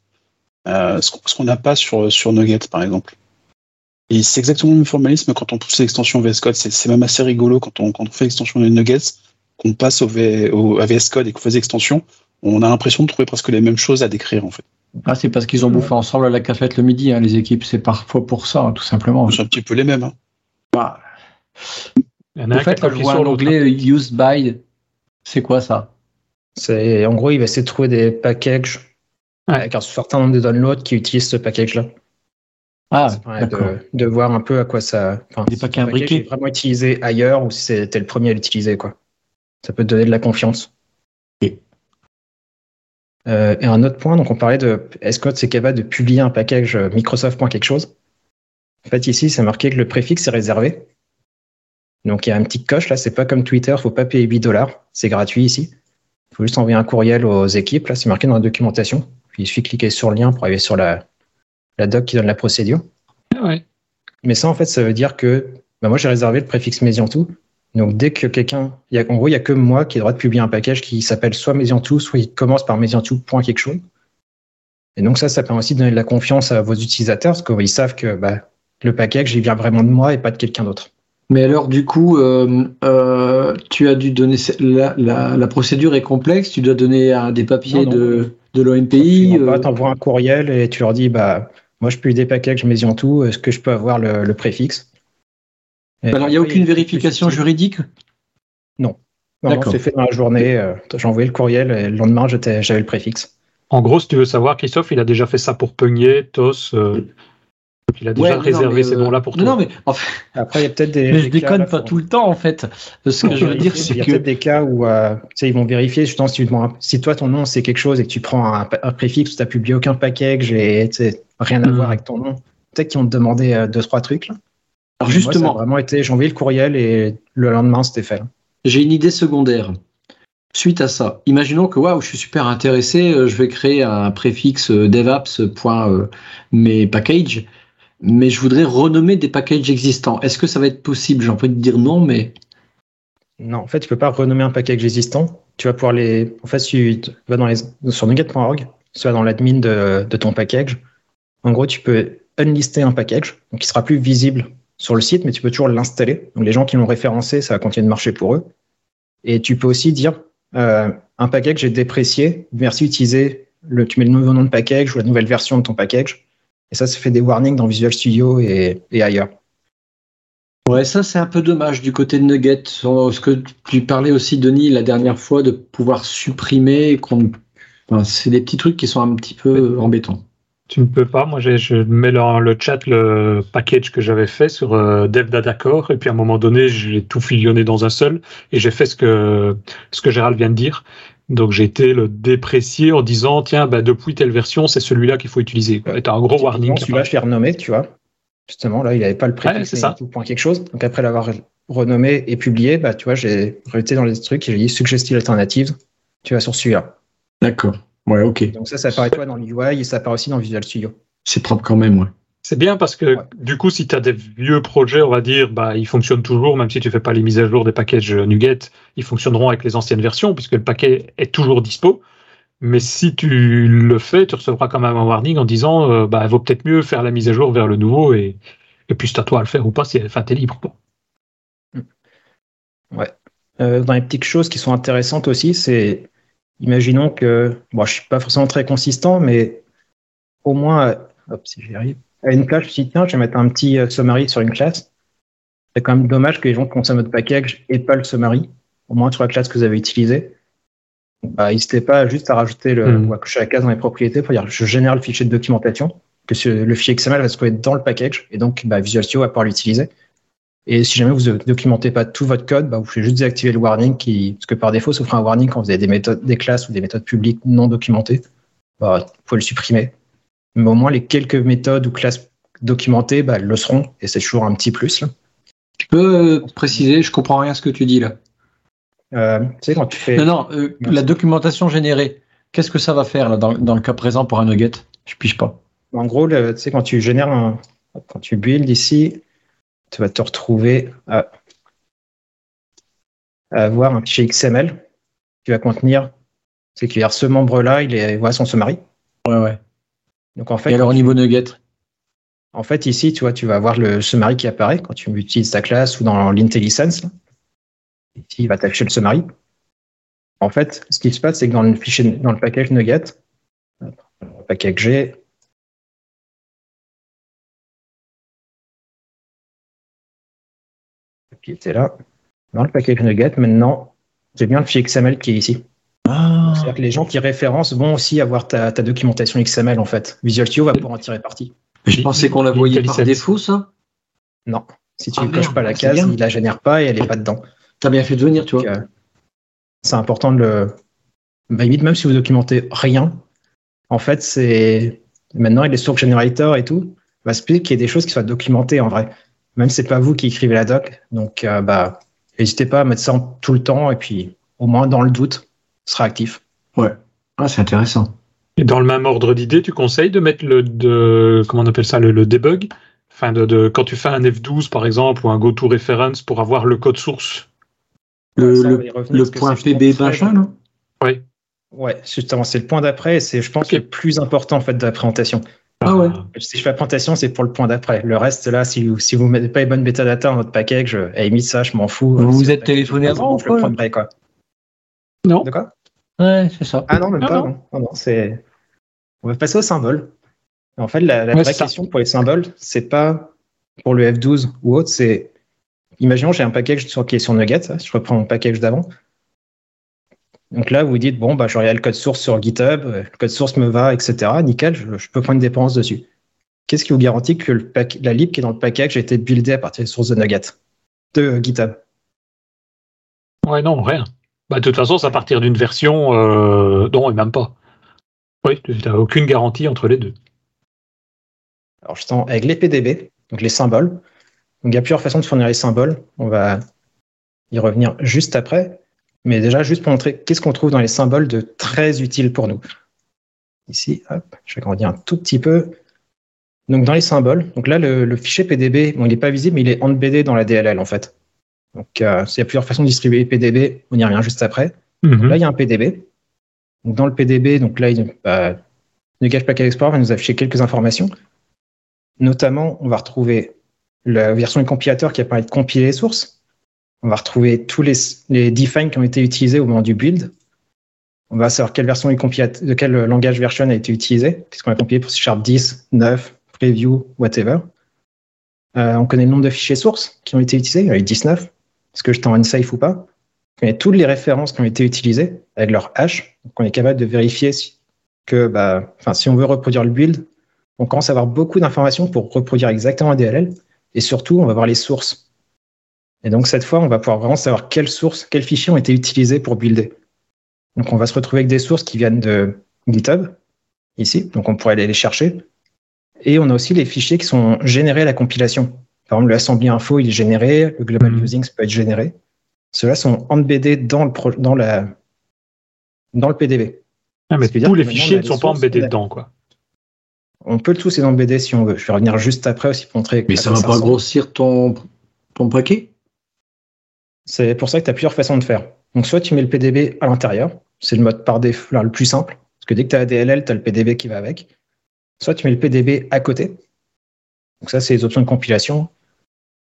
euh, ce qu'on ce qu'on n'a pas sur, sur Nugget, par exemple. Et c'est exactement le même formalisme quand on pousse l'extension VS Code. C'est c'est même assez rigolo quand on, quand on fait l'extension de Nuggets, qu'on passe au, V- au à VS Code et qu'on fait des extensions, on a l'impression de trouver presque les mêmes choses à décrire, en fait. Ah, c'est parce qu'ils ont bouffé ensemble à la cafette le midi, hein, les équipes. C'est parfois pour ça, hein, tout simplement. C'est un petit peu les mêmes. hein. Bah, Il y en a en un fait, sur euh, used by. C'est quoi ça? C'est, en gros, il va essayer de trouver des packages Ouais. avec un certain nombre de downloads qui utilisent ce package-là. Ah, Ça permet de, de voir un peu à quoi ça. Enfin, Des si paquets imbriqués. vraiment utilisé ailleurs ou si c'était le premier à l'utiliser, quoi. Ça peut te donner de la confiance. Ok. Euh, et un autre point, donc on parlait de est-ce que c'est capable de publier un package Microsoft. quelque chose. En fait, ici, c'est marqué que le préfixe est réservé. Donc il y a un petit coche là, c'est pas comme Twitter, faut pas payer 8 dollars, c'est gratuit ici. Il faut juste envoyer un courriel aux équipes, là, c'est marqué dans la documentation. Puis il suffit de cliquer sur le lien pour arriver sur la, la doc qui donne la procédure. Ah ouais. Mais ça, en fait, ça veut dire que bah, moi, j'ai réservé le préfixe Mesiantou. Donc, dès que quelqu'un, il y a- en gros, il n'y a que moi qui ai le droit de publier un package qui s'appelle soit Mesiantou, soit il commence par Mesiantou point quelque chose. Et donc, ça, ça permet aussi de donner de la confiance à vos utilisateurs parce qu'ils savent que bah, le package, il vient vraiment de moi et pas de quelqu'un d'autre. Mais alors, du coup, euh, euh, tu as dû donner. La, la, la procédure est complexe. Tu dois donner des papiers Non, non. de, de Tu l'OMPI. envoies- euh, t'envoies un courriel et tu leur dis, bah, moi, je publie des packages Mesiantou, est-ce que je peux avoir le, le préfixe Et alors, il n'y a aucune vérification juridique? Non, non, D'accord. c'est fait dans la journée. euh, J'ai envoyé le courriel et le lendemain, j'avais le préfixe. En gros, si tu veux savoir, Christophe, il a déjà fait ça pour Pugnier, TOS. euh, il a déjà Ouais, réservé ces euh, noms-là pour toi. Non, mais en fait, Après, il y a peut-être des. mais je des déconne pas tout le temps, en fait. Ce que je veux dire, c'est Il y a que. peut-être des cas où euh, tu sais, ils vont vérifier, justement, si, toi, ton nom, c'est quelque chose et que tu prends un, un préfixe où tu n'as publié aucun package et sais, rien à Mhm. voir avec ton nom, peut-être qu'ils vont te demander euh, deux, trois trucs. Là. Alors, Moi, ça a justement, vraiment été, j'ai envoyé le courriel et le lendemain, c'était fait. J'ai une idée secondaire. Suite à ça, imaginons que waouh, je suis super intéressé, euh, je vais créer un préfixe euh, devaps.mes packages, mais je voudrais renommer des packages existants. Est-ce que ça va être possible? J'ai envie de dire non, mais Non, en fait, tu peux pas renommer un package existant. Tu vas pouvoir les. En fait, tu vas dans les... sur nuget.org, tu vas dans l'admin de, de ton package. En gros, tu peux unlister un package, donc il sera plus visible sur le site, mais tu peux toujours l'installer. Donc les gens qui l'ont référencé, ça va continuer de marcher pour eux. Et tu peux aussi dire euh, un package j'ai déprécié, merci utiliser le, tu mets le nouveau nom de package ou la nouvelle version de ton package. Et ça, ça fait des warnings dans Visual Studio et, et ailleurs. ouais, ça c'est un peu dommage du côté de Nugget. Ce que tu parlais aussi, Denis, la dernière fois, de pouvoir supprimer qu'on Enfin, c'est des petits trucs qui sont un petit peu embêtants. Tu ne peux pas. Moi, je mets dans le chat le package que j'avais fait sur euh, et puis à un moment donné, j'ai tout fillonné dans un seul, et j'ai fait ce que ce que Gérald vient de dire. Donc j'ai été le déprécier en disant tiens, bah, depuis telle version, c'est celui-là qu'il faut utiliser. Ouais. T'as un gros warning. Celui-là, je l'ai renommé, tu vois. Justement, là, il n'avait pas le Ouais, préfixe c'est ça. tout point quelque chose. Donc après l'avoir renommé et publié, bah, tu vois, j'ai été dans les trucs et j'ai dit suggestive alternative. Tu vas sur celui-là. D'accord. Ouais, ok. Donc ça, ça apparaît toi dans le UI et ça apparaît aussi dans Visual Studio. C'est propre quand même, ouais. C'est bien parce que Ouais. du coup, si tu as des vieux projets, on va dire, bah, ils fonctionnent toujours, même si tu fais pas les mises à jour des packages NuGet, ils fonctionneront avec les anciennes versions puisque le paquet est toujours dispo. Mais si tu le fais, tu recevras quand même un warning en disant, euh, bah, il vaut peut-être mieux faire la mise à jour vers le nouveau et, et puis c'est à toi à le faire ou pas, si, enfin, t'es libre. quoi. Euh, dans les petites choses qui sont intéressantes aussi, c'est, imaginons que, bon, je suis pas forcément très consistant, mais au moins, euh, hop, si j'y arrive, à une classe, je me suis dit, tiens, je vais mettre un petit euh, summary sur une classe. C'est quand même dommage que les gens consomment notre package et pas le summary, au moins sur la classe que vous avez utilisée. Bah, n'hésitez pas juste à rajouter le, Mhm. ou à cocher la case dans les propriétés pour dire, je génère le fichier de documentation, que ce- le fichier XML va se trouver dans le package, et donc, bah, Visual Studio va pouvoir l'utiliser. Et si jamais vous ne documentez pas tout votre code, bah, vous pouvez juste désactiver le warning qui, parce que par défaut, ça vous fera un warning quand vous avez des méthodes, des classes ou des méthodes publiques non documentées. Bah, vous pouvez le supprimer. Mais au moins, les quelques méthodes ou classes documentées, bah, elles le seront. Et c'est toujours un petit plus, là. Tu peux euh, préciser, je comprends rien à ce que tu dis là. Euh, tu sais, quand tu fais, Non, non, euh, la documentation générée, qu'est-ce que ça va faire là, dans, dans le cas présent pour un nugget? Je pige pas. en gros, tu sais, quand tu génères un, quand tu build ici, tu vas te retrouver à, à avoir un fichier XML qui va contenir, c'est qu'il y a ce membre-là, il est, voilà son summary. Ouais, ouais. Donc, en fait, Et alors au niveau nugget En fait, ici, tu vois, tu vas avoir le summary qui apparaît quand tu utilises ta classe ou dans l'IntelliSense. Ici, il va t'afficher le summary. En fait, ce qui se passe, c'est que dans le fichier, dans le package Nugget, le package G, qui était là, dans le package Nugget, maintenant, j'ai bien le fichier XML qui est ici. Ah, C'est-à-dire que les gens qui référencent vont aussi avoir ta, ta documentation XML, en fait. Visual Studio va pouvoir en tirer parti. je pensais qu'on la voyait par défaut, ça? Non. Si tu Ah, ne coches pas la case, bien. il la génère pas et elle n'est pas dedans. T'as bien fait de venir, tu vois. euh, c'est important de le. Bah, limite, même si vous documentez rien, en fait, c'est. Maintenant, avec les source generators et tout, va se qu'il y ait des choses qui soient documentées en vrai. Même si c'est pas vous qui écrivez la doc. Donc, euh, bah, n'hésitez pas à mettre ça en- tout le temps et puis, au moins, dans le doute, ce sera actif. Ah, c'est intéressant. Et dans le même ordre d'idée, tu conseilles de mettre le de, comment on appelle ça, le, le debug? Enfin, de, de- quand tu fais un F12 par exemple ou un go to reference pour avoir le code source. Le, Ça, on le- le que point PB machin, là Oui. Ouais, justement, c'est le point d'après et c'est, je pense, Ok. le plus important en fait de la présentation. Ah ouais. Si je fais la présentation, c'est pour le point d'après. Le reste, là, si vous si vous mettez pas les bonnes métadatas dans votre package, je, à limite, ça, je m'en fous. Vous vous le êtes téléphoné je avant ou le quoi prendrai, quoi. Non. De quoi? Ouais, c'est ça. Ah non, même Ah pas. non. Non, non, non, c'est. On va passer aux symboles. En fait, la, la Ouais, vraie question pour les symboles, c'est pas pour le F12 ou autre, c'est. Imaginons, j'ai un package sur, qui est sur Nugget, ça, je reprends mon package d'avant. Donc là, vous dites, bon, bah, je regarde le code source sur GitHub, euh, le code source me va, etc. Nickel, je, je peux prendre une dépendance dessus. Qu'est-ce qui vous garantit que le pack- la lib qui est dans le package a été buildée à partir des sources de Nugget, de GitHub? Ouais, non, rien. Bah, de toute façon, c'est à partir d'une version. Euh... Non, et même pas. Oui, tu n'as aucune garantie entre les deux. Alors, justement, avec les PDB, donc les symboles. Donc, il y a plusieurs façons de fournir les symboles. On va y revenir juste après. Mais déjà, juste pour montrer qu'est-ce qu'on trouve dans les symboles de très utile pour nous. Ici, hop, je vais grandir un tout petit peu. Donc, dans les symboles, donc là, le, fichier PDB, bon, il n'est pas visible, mais il est embedded dans la DLL, en fait. Donc, euh, il y a plusieurs façons de distribuer les PDB. On y revient juste après. Mhm. Là, il y a un PDB. Donc, dans le PDB, donc là, il, bah, Nuget Packet Explorer va nous afficher quelques informations. Notamment, on va retrouver la version du compilateur qui a permis de compiler les sources. On va retrouver tous les, les defines qui ont été utilisés au moment du build. On va savoir quelle version du compilateur, de quel langage version a été utilisé, puisqu'on a compilé pour C Sharp 10, 9, Preview, whatever. Euh, on connaît le nombre de fichiers sources qui ont été utilisés. Il y en a eu 19. Est-ce que j'étais en unsafe ou pas connaît toutes les références qui ont été utilisées avec leur hash. Donc, on est capable de vérifier que bah, si on veut reproduire le build, on commence à avoir beaucoup d'informations pour reproduire exactement un DLL. Et surtout, on va voir les sources. Et donc, cette fois, on va pouvoir vraiment savoir quelles sources, quels fichiers ont été utilisés pour builder. Donc, on va se retrouver avec des sources qui viennent de GitHub, ici. Donc, on pourrait aller les chercher. Et on a aussi les fichiers qui sont générés à la compilation. Par exemple, le assembly info, il est généré, le global Mhm. using peut être généré. Ceux-là sont embeddés dans le, pro- dans la, dans le PDB. Ah, mais dire tous les fichiers ne sont pas a- dedans, quoi. On peut tous les embedder si on veut. Je vais revenir juste après aussi pour montrer. Mais ça quoi va pas grossir ton, ton paquet? C'est pour ça que tu as plusieurs façons de faire. Donc, soit tu mets le PDB à l'intérieur, c'est le mode par défaut là, le plus simple, parce que dès que tu as DLL, tu as le PDB qui va avec. Soit tu mets le PDB à côté. Donc, ça, c'est les options de compilation.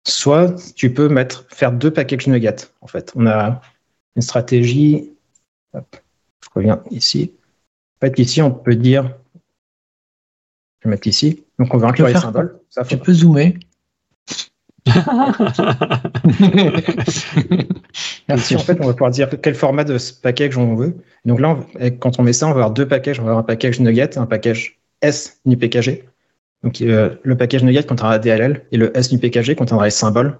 Soit tu peux mettre, faire deux packages NuGet. En fait, on a une stratégie. Hop, je reviens ici. En fait, ici, on peut dire. Je vais mettre ici. Donc, on va inclure les symboles. Ça, Tu peux zoomer Ici, en fait, on va pouvoir dire quel format de ce package on veut. Donc là, on- quand on met ça, on va avoir deux packages. On va avoir un package NuGet et un package S NuPKG. Donc euh, le package NuGet contiendra la DLL et le S NuPKG contiendra les symboles.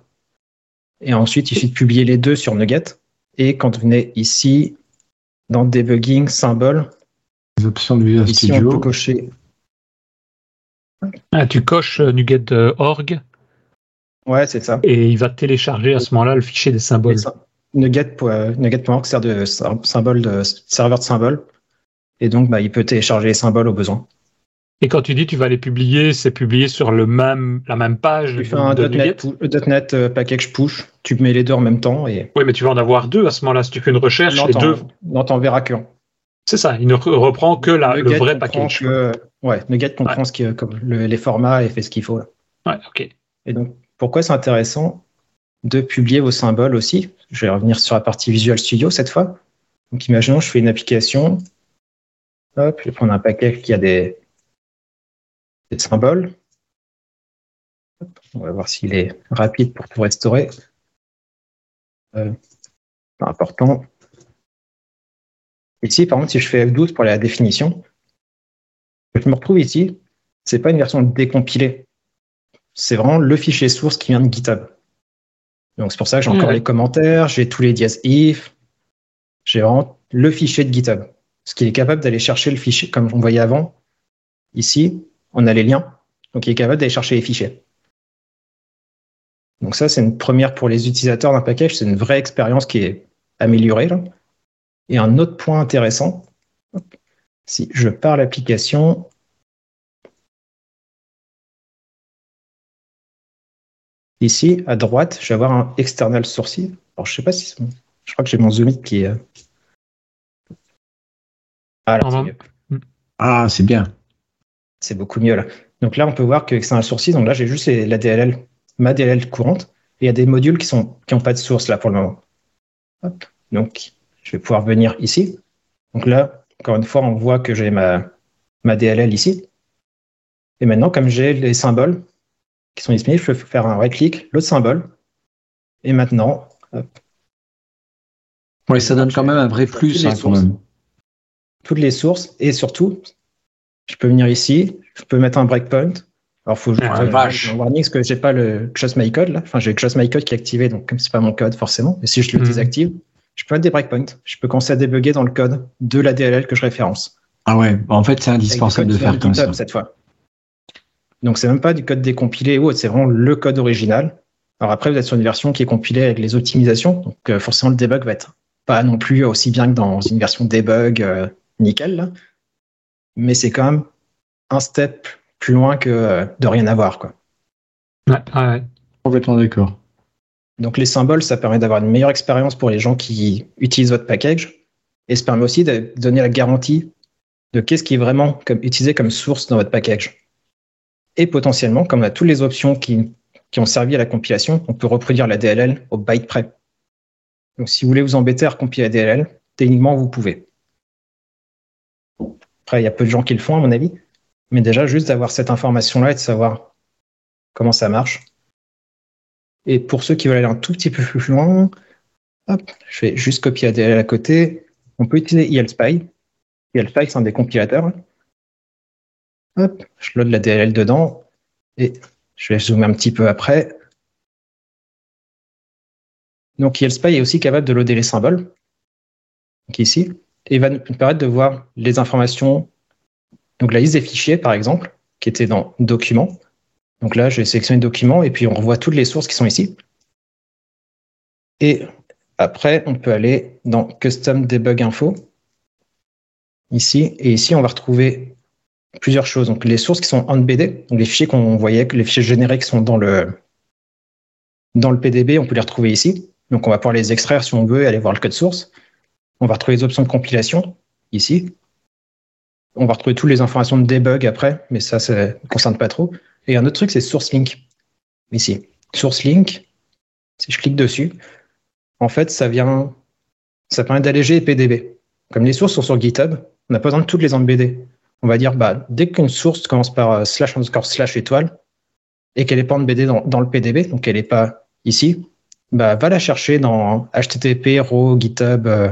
Et ensuite, il suffit de publier les deux sur NuGet. Et quand vous venez ici, dans Debugging, Symboles, Les options de Visual ici, on peut cocher. Ah, tu coches euh, nuget.org Ouais, c'est ça. et il va télécharger à ce moment-là le fichier des symboles. Et ça, Nugget, euh, Nugget.org sert de sy- symbole de serveur de symboles. Et donc, bah, il peut télécharger les symboles au besoin. Et quand tu dis tu vas les publier, c'est publié sur le même, la même page Tu fais un de .NET, .NET euh, package push, tu mets les deux en même temps et Oui, mais tu vas en avoir deux à ce moment-là. Si tu fais une recherche, non, les deux. non, t'en verras qu'un. C'est ça, il ne re- reprend que la, le vrai package. que- ouais, Nugget comprend ce qui comme le- les formats et fait ce qu'il faut. là. Ouais, ok. Et donc, pourquoi c'est intéressant de publier vos symboles aussi? Je vais revenir sur la partie Visual Studio cette fois. Donc, imaginons, je fais une application. Hop, je vais prendre un package qui a des, des symboles. Hop, on va voir s'il est rapide pour tout restaurer. Euh, pas important. Ici, par exemple, si je fais F12 pour la définition, je me retrouve ici. C'est pas une version décompilée c'est vraiment le fichier source qui vient de GitHub. Donc c'est pour ça que j'ai encore les commentaires, j'ai tous les dièses if, j'ai vraiment le fichier de GitHub. Ce qui est capable d'aller chercher le fichier, comme on voyait avant. Ici, on a les liens. Donc il est capable d'aller chercher les fichiers. Donc ça, c'est une première pour les utilisateurs d'un package, c'est une vraie expérience qui est améliorée. là. Et un autre point intéressant, si je pars l'application, Ici, à droite, je vais avoir un external sourcil. Alors, je sais pas si c'est bon. Je crois que j'ai mon zoom qui est. euh, Ah, là, c'est bon. mieux. Ah, c'est bien. C'est beaucoup mieux là. Donc là, on peut voir que external sourcil. Donc là, j'ai juste les- la DLL, ma DLL courante. Et il y a des modules qui n'ont pas de source là pour le moment. Hop. Donc, je vais pouvoir venir ici. Donc là, encore une fois, on voit que j'ai ma, ma DLL ici. Et maintenant, comme j'ai les symboles qui sont disponibles, je peux faire un right-click, l'autre symbole. Et maintenant, Ouais, ça donne quand même un vrai plus, Toutes les hein, quand sources. même. toutes les sources et surtout, je peux venir ici, je peux mettre un breakpoint. Alors, faut juste Ah, un warning parce que j'ai pas le Close My Code là. Enfin, j'ai le Close My Code qui est activé, donc comme c'est pas mon code forcément. Mais si je le Mhm. désactive, je peux mettre des breakpoints. Je peux commencer à débugger dans le code de la DLL que je référence. Ah ouais, bah, en fait, c'est indispensable de faire comme GitHub ça. cette fois. Donc, c'est même pas du code décompilé ou autre, c'est vraiment le code original. Alors après, vous êtes sur une version qui est compilée avec les optimisations, donc euh, forcément le debug va être pas non plus aussi bien que dans une version debug euh, nickel, là. Mais c'est quand même un step plus loin que euh, de rien avoir. Quoi. Ouais, ouais. Complètement d'accord. Donc les symboles, ça permet d'avoir une meilleure expérience pour les gens qui utilisent votre package, et ça permet aussi de donner la garantie de qu'est-ce qui est vraiment comme, utilisé comme source dans votre package. Et potentiellement, comme on a toutes les options qui, qui ont servi à la compilation, on peut reproduire la DLL au byte près. Donc si vous voulez vous embêter à recompiler la DLL, techniquement, vous pouvez. Après, il y a peu de gens qui le font, à mon avis, mais déjà, juste d'avoir cette information-là et de savoir comment ça marche. Et pour ceux qui veulent aller un tout petit peu plus loin, hop, je vais juste copier la DLL à côté. On peut utiliser ELSpy. ELSpy, c'est un des compilateurs. Hop, je load la DLL dedans et je vais zoomer un petit peu après. Donc Spy est aussi capable de loader les symboles, donc ici, et va nous permettre de voir les informations, donc la liste des fichiers par exemple, qui était dans Documents. Donc là, je vais sélectionner Documents et puis on revoit toutes les sources qui sont ici. Et après, on peut aller dans Custom Debug Info, ici, et ici, on va retrouver plusieurs choses. Donc les sources qui sont en BD, donc les fichiers qu'on voyait, les fichiers génériques sont dans le, dans le PDB, on peut les retrouver ici. Donc on va pouvoir les extraire si on veut et aller voir le code source. On va retrouver les options de compilation ici. On va retrouver toutes les informations de debug après, mais ça, ça ne concerne pas trop. Et un autre truc, c'est Source Link. Ici. Source Link, si je clique dessus, en fait, ça vient, ça permet d'alléger PDB. Comme les sources sont sur GitHub, on n'a pas besoin de toutes les embêter. On va dire, bah, dès qu'une source commence par euh, slash underscore slash étoile et qu'elle n'est pas embêtée dans, dans le PDB, donc elle n'est pas ici, bah, va la chercher dans HTTP, RAW, GitHub, euh,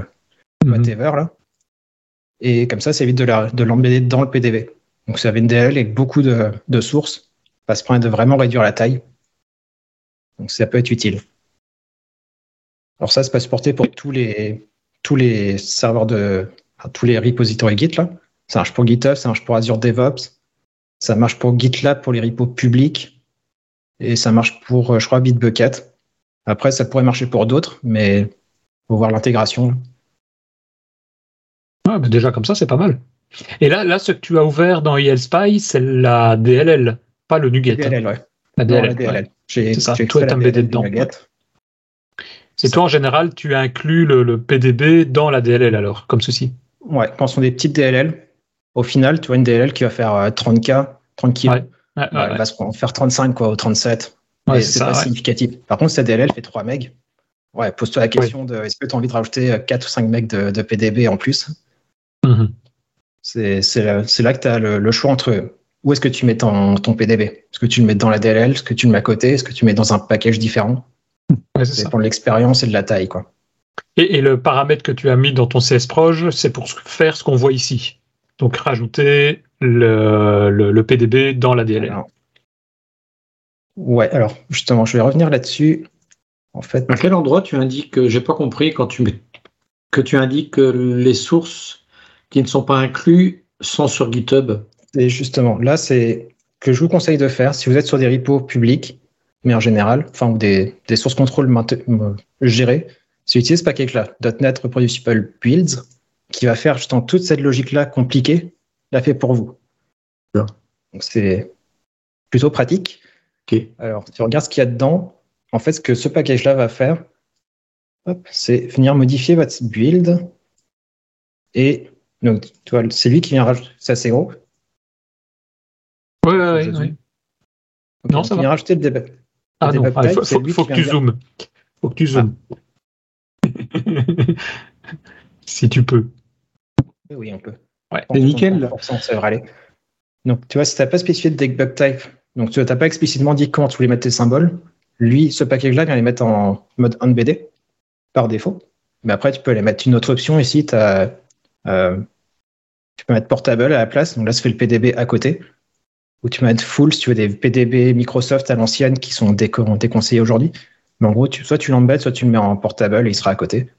mhm. whatever, là. Et comme ça, ça évite de l'embêter dans le PDB. Donc, ça avait une DLL avec beaucoup de, de sources. Ça se permet de vraiment réduire la taille. Donc, ça peut être utile. Alors, ça, c'est pas supporté pour tous les, tous les serveurs de, tous les repositories Git, là. Ça marche pour GitHub, ça marche pour Azure DevOps. Ça marche pour GitLab pour les repos publics. Et ça marche pour, euh, je crois, Bitbucket. Après, ça pourrait marcher pour d'autres, mais faut voir l'intégration. Ah, déjà comme ça, c'est pas mal. Et là, là, ce que tu as ouvert dans ELSpy, c'est la DLL, pas le NuGet. La DLL, ouais. La DLL. J'ai ça, tout est embêté dedans. C'est toi, en général, tu inclus le, PDB dans la DLL alors, comme ceci. Ouais, quand ce sont des petites DLL, au final, tu vois une DLL qui va faire 30K, euh, 30 kg. Ouais. elle va se faire 35 quoi, ou 37 c'est pas significatif. Par contre, cette DLL fait 3 MB. Ouais, pose-toi la question de est-ce que tu as envie de rajouter 4 ou 5 MB de, PDB en plus? Mhm. C'est là, que tu as le, choix entre où est-ce que tu mets ton, ton PDB Est-ce que tu le mets dans la DLL Est-ce que tu le mets à côté? Est-ce que tu le mets dans un package différent? C'est pour l'expérience et de la taille. quoi. Et, le paramètre que tu as mis dans ton CSProj, c'est pour faire ce qu'on voit ici. Donc rajouter le, PDB dans la DLL. Ouais, alors justement, je vais revenir là-dessus. En fait, à quel endroit tu indiques, j'ai pas compris, quand tu mets, que tu indiques que les sources qui ne sont pas incluses sont sur GitHub Et justement, là, c'est que je vous conseille de faire si vous êtes sur des repos publics, mais en général, enfin, ou des, sources contrôle gérées, c'est utiliser ce package-là, .NET Reproducible Builds, qui va faire justement toute cette logique-là compliquée, l'a fait pour vous. Donc c'est plutôt pratique. Alors, si tu regardes ce qu'il y a dedans, en fait, ce que ce package-là va faire, c'est venir modifier votre build. Et donc, tu vois, c'est lui qui vient rajouter. Ça, c'est gros. Oui, oui, oui. Non, ça va. rajouter le debug. Ah non, il ah, faut, faut, que tu zoomes. faut que tu zoomes. si tu peux. Oui, on peut. Ouais, c'est nickel. Ça devrait aller. Donc, tu vois, si tu n'as pas spécifié de debug type donc, tu n'as pas explicitement dit comment tu voulais mettre tes symboles. Lui, ce package-là vient les mettre en mode unbd par défaut. Mais après, tu peux les mettre une autre option ici. As, euh, tu peux mettre portable à la place. Donc là, ça fait le PDB à côté. Ou tu peux mettre full si tu veux des PDB Microsoft à l'ancienne qui sont déconseillés aujourd'hui. Mais en gros, soit tu l'embêtes, soit tu le mets en portable et il sera à côté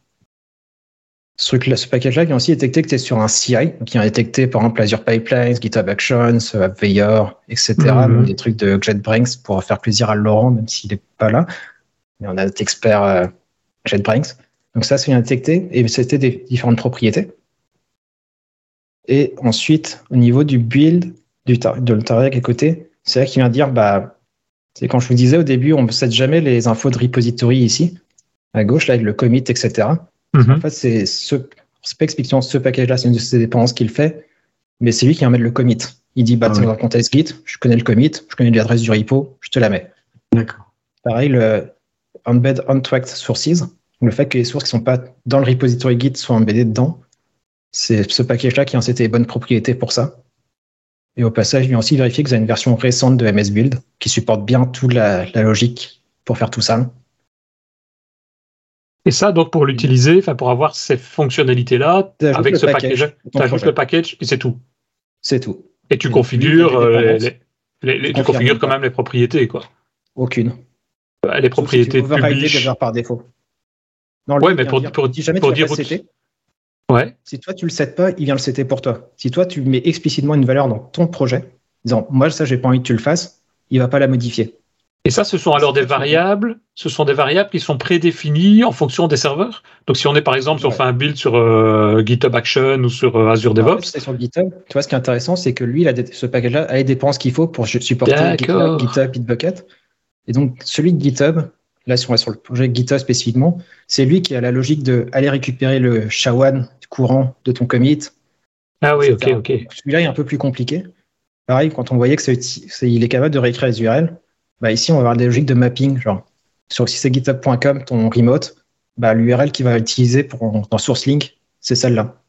ce, truc ce package-là vient aussi détecter que tu es sur un CI, il a détecté par exemple Azure Pipelines, GitHub Actions, AppVeyor, etc. Mhm. Des trucs de JetBrains pour faire plaisir à Laurent, même s'il n'est pas là. Mais on a notre expert euh, JetBrains. Donc ça, ça vient détecter et c'était des différentes propriétés. Et ensuite, au niveau du build, du de l'Ontario à côté, c'est là qu'il vient dire, bah, c'est quand je vous disais au début, on ne cède jamais les infos de repository ici, à gauche, là, avec le commit, etc. Mhm. En fait, c'est ce, pas explicitement ce package-là, c'est une de ses dépendances qu'il fait, mais c'est lui qui emmène le commit. Il dit, bah, ah dans le contexte Git, je connais le commit, je connais l'adresse du repo, je te la mets. D'accord. Pareil, le embed untracked sources, le fait que les sources qui ne sont pas dans le repository Git soient embeddées dedans, c'est ce package-là qui a cité les bonnes propriétés pour ça. Et au passage, il vient aussi vérifier que vous avez une version récente de MS Build qui supporte bien toute la logique pour faire tout ça. Et ça, donc, pour l'utiliser, enfin, pour avoir ces fonctionnalités-là, avec ce package, tu ajoutes le package et c'est tout. C'est tout. Et tu configures, euh, dépendances. les, les- les- tu configures quand même les propriétés, quoi. Aucune. Euh, Les propriétés des par défaut. Non, Ouais, mais pour- dire- pour- dire où Ouais. si toi tu le settes pas, il vient le setter pour toi. Si toi tu mets explicitement une valeur dans ton projet, disant moi ça j'ai pas envie que tu le fasses, il va pas la modifier. Et ça, ce sont alors des variables. Ce sont des variables qui sont prédéfinies en fonction des serveurs. Donc, si on est par exemple, si on Ouais. fait un build sur euh, GitHub Action ou sur euh, Azure DevOps, c'est sur GitHub. Tu vois, ce qui est intéressant, c'est que lui, il a des- ce package-là a les dépenses qu'il faut pour supporter D'accord. GitHub, Bitbucket. Et donc, celui de GitHub, là, si on va sur le projet GitHub spécifiquement, c'est lui qui a la logique de aller récupérer le SHA-1 courant de ton commit. ah oui, ok, etc. ok. Celui-là est un peu plus compliqué. Pareil, quand on voyait que c'est, c'est- il est capable de réécrire les URL, bah ici, on va avoir des logiques de mapping. Genre, sur, si c'est github.com, ton remote, bah, l'URL qu'il va utiliser pour, dans SourceLink, c'est celle-là.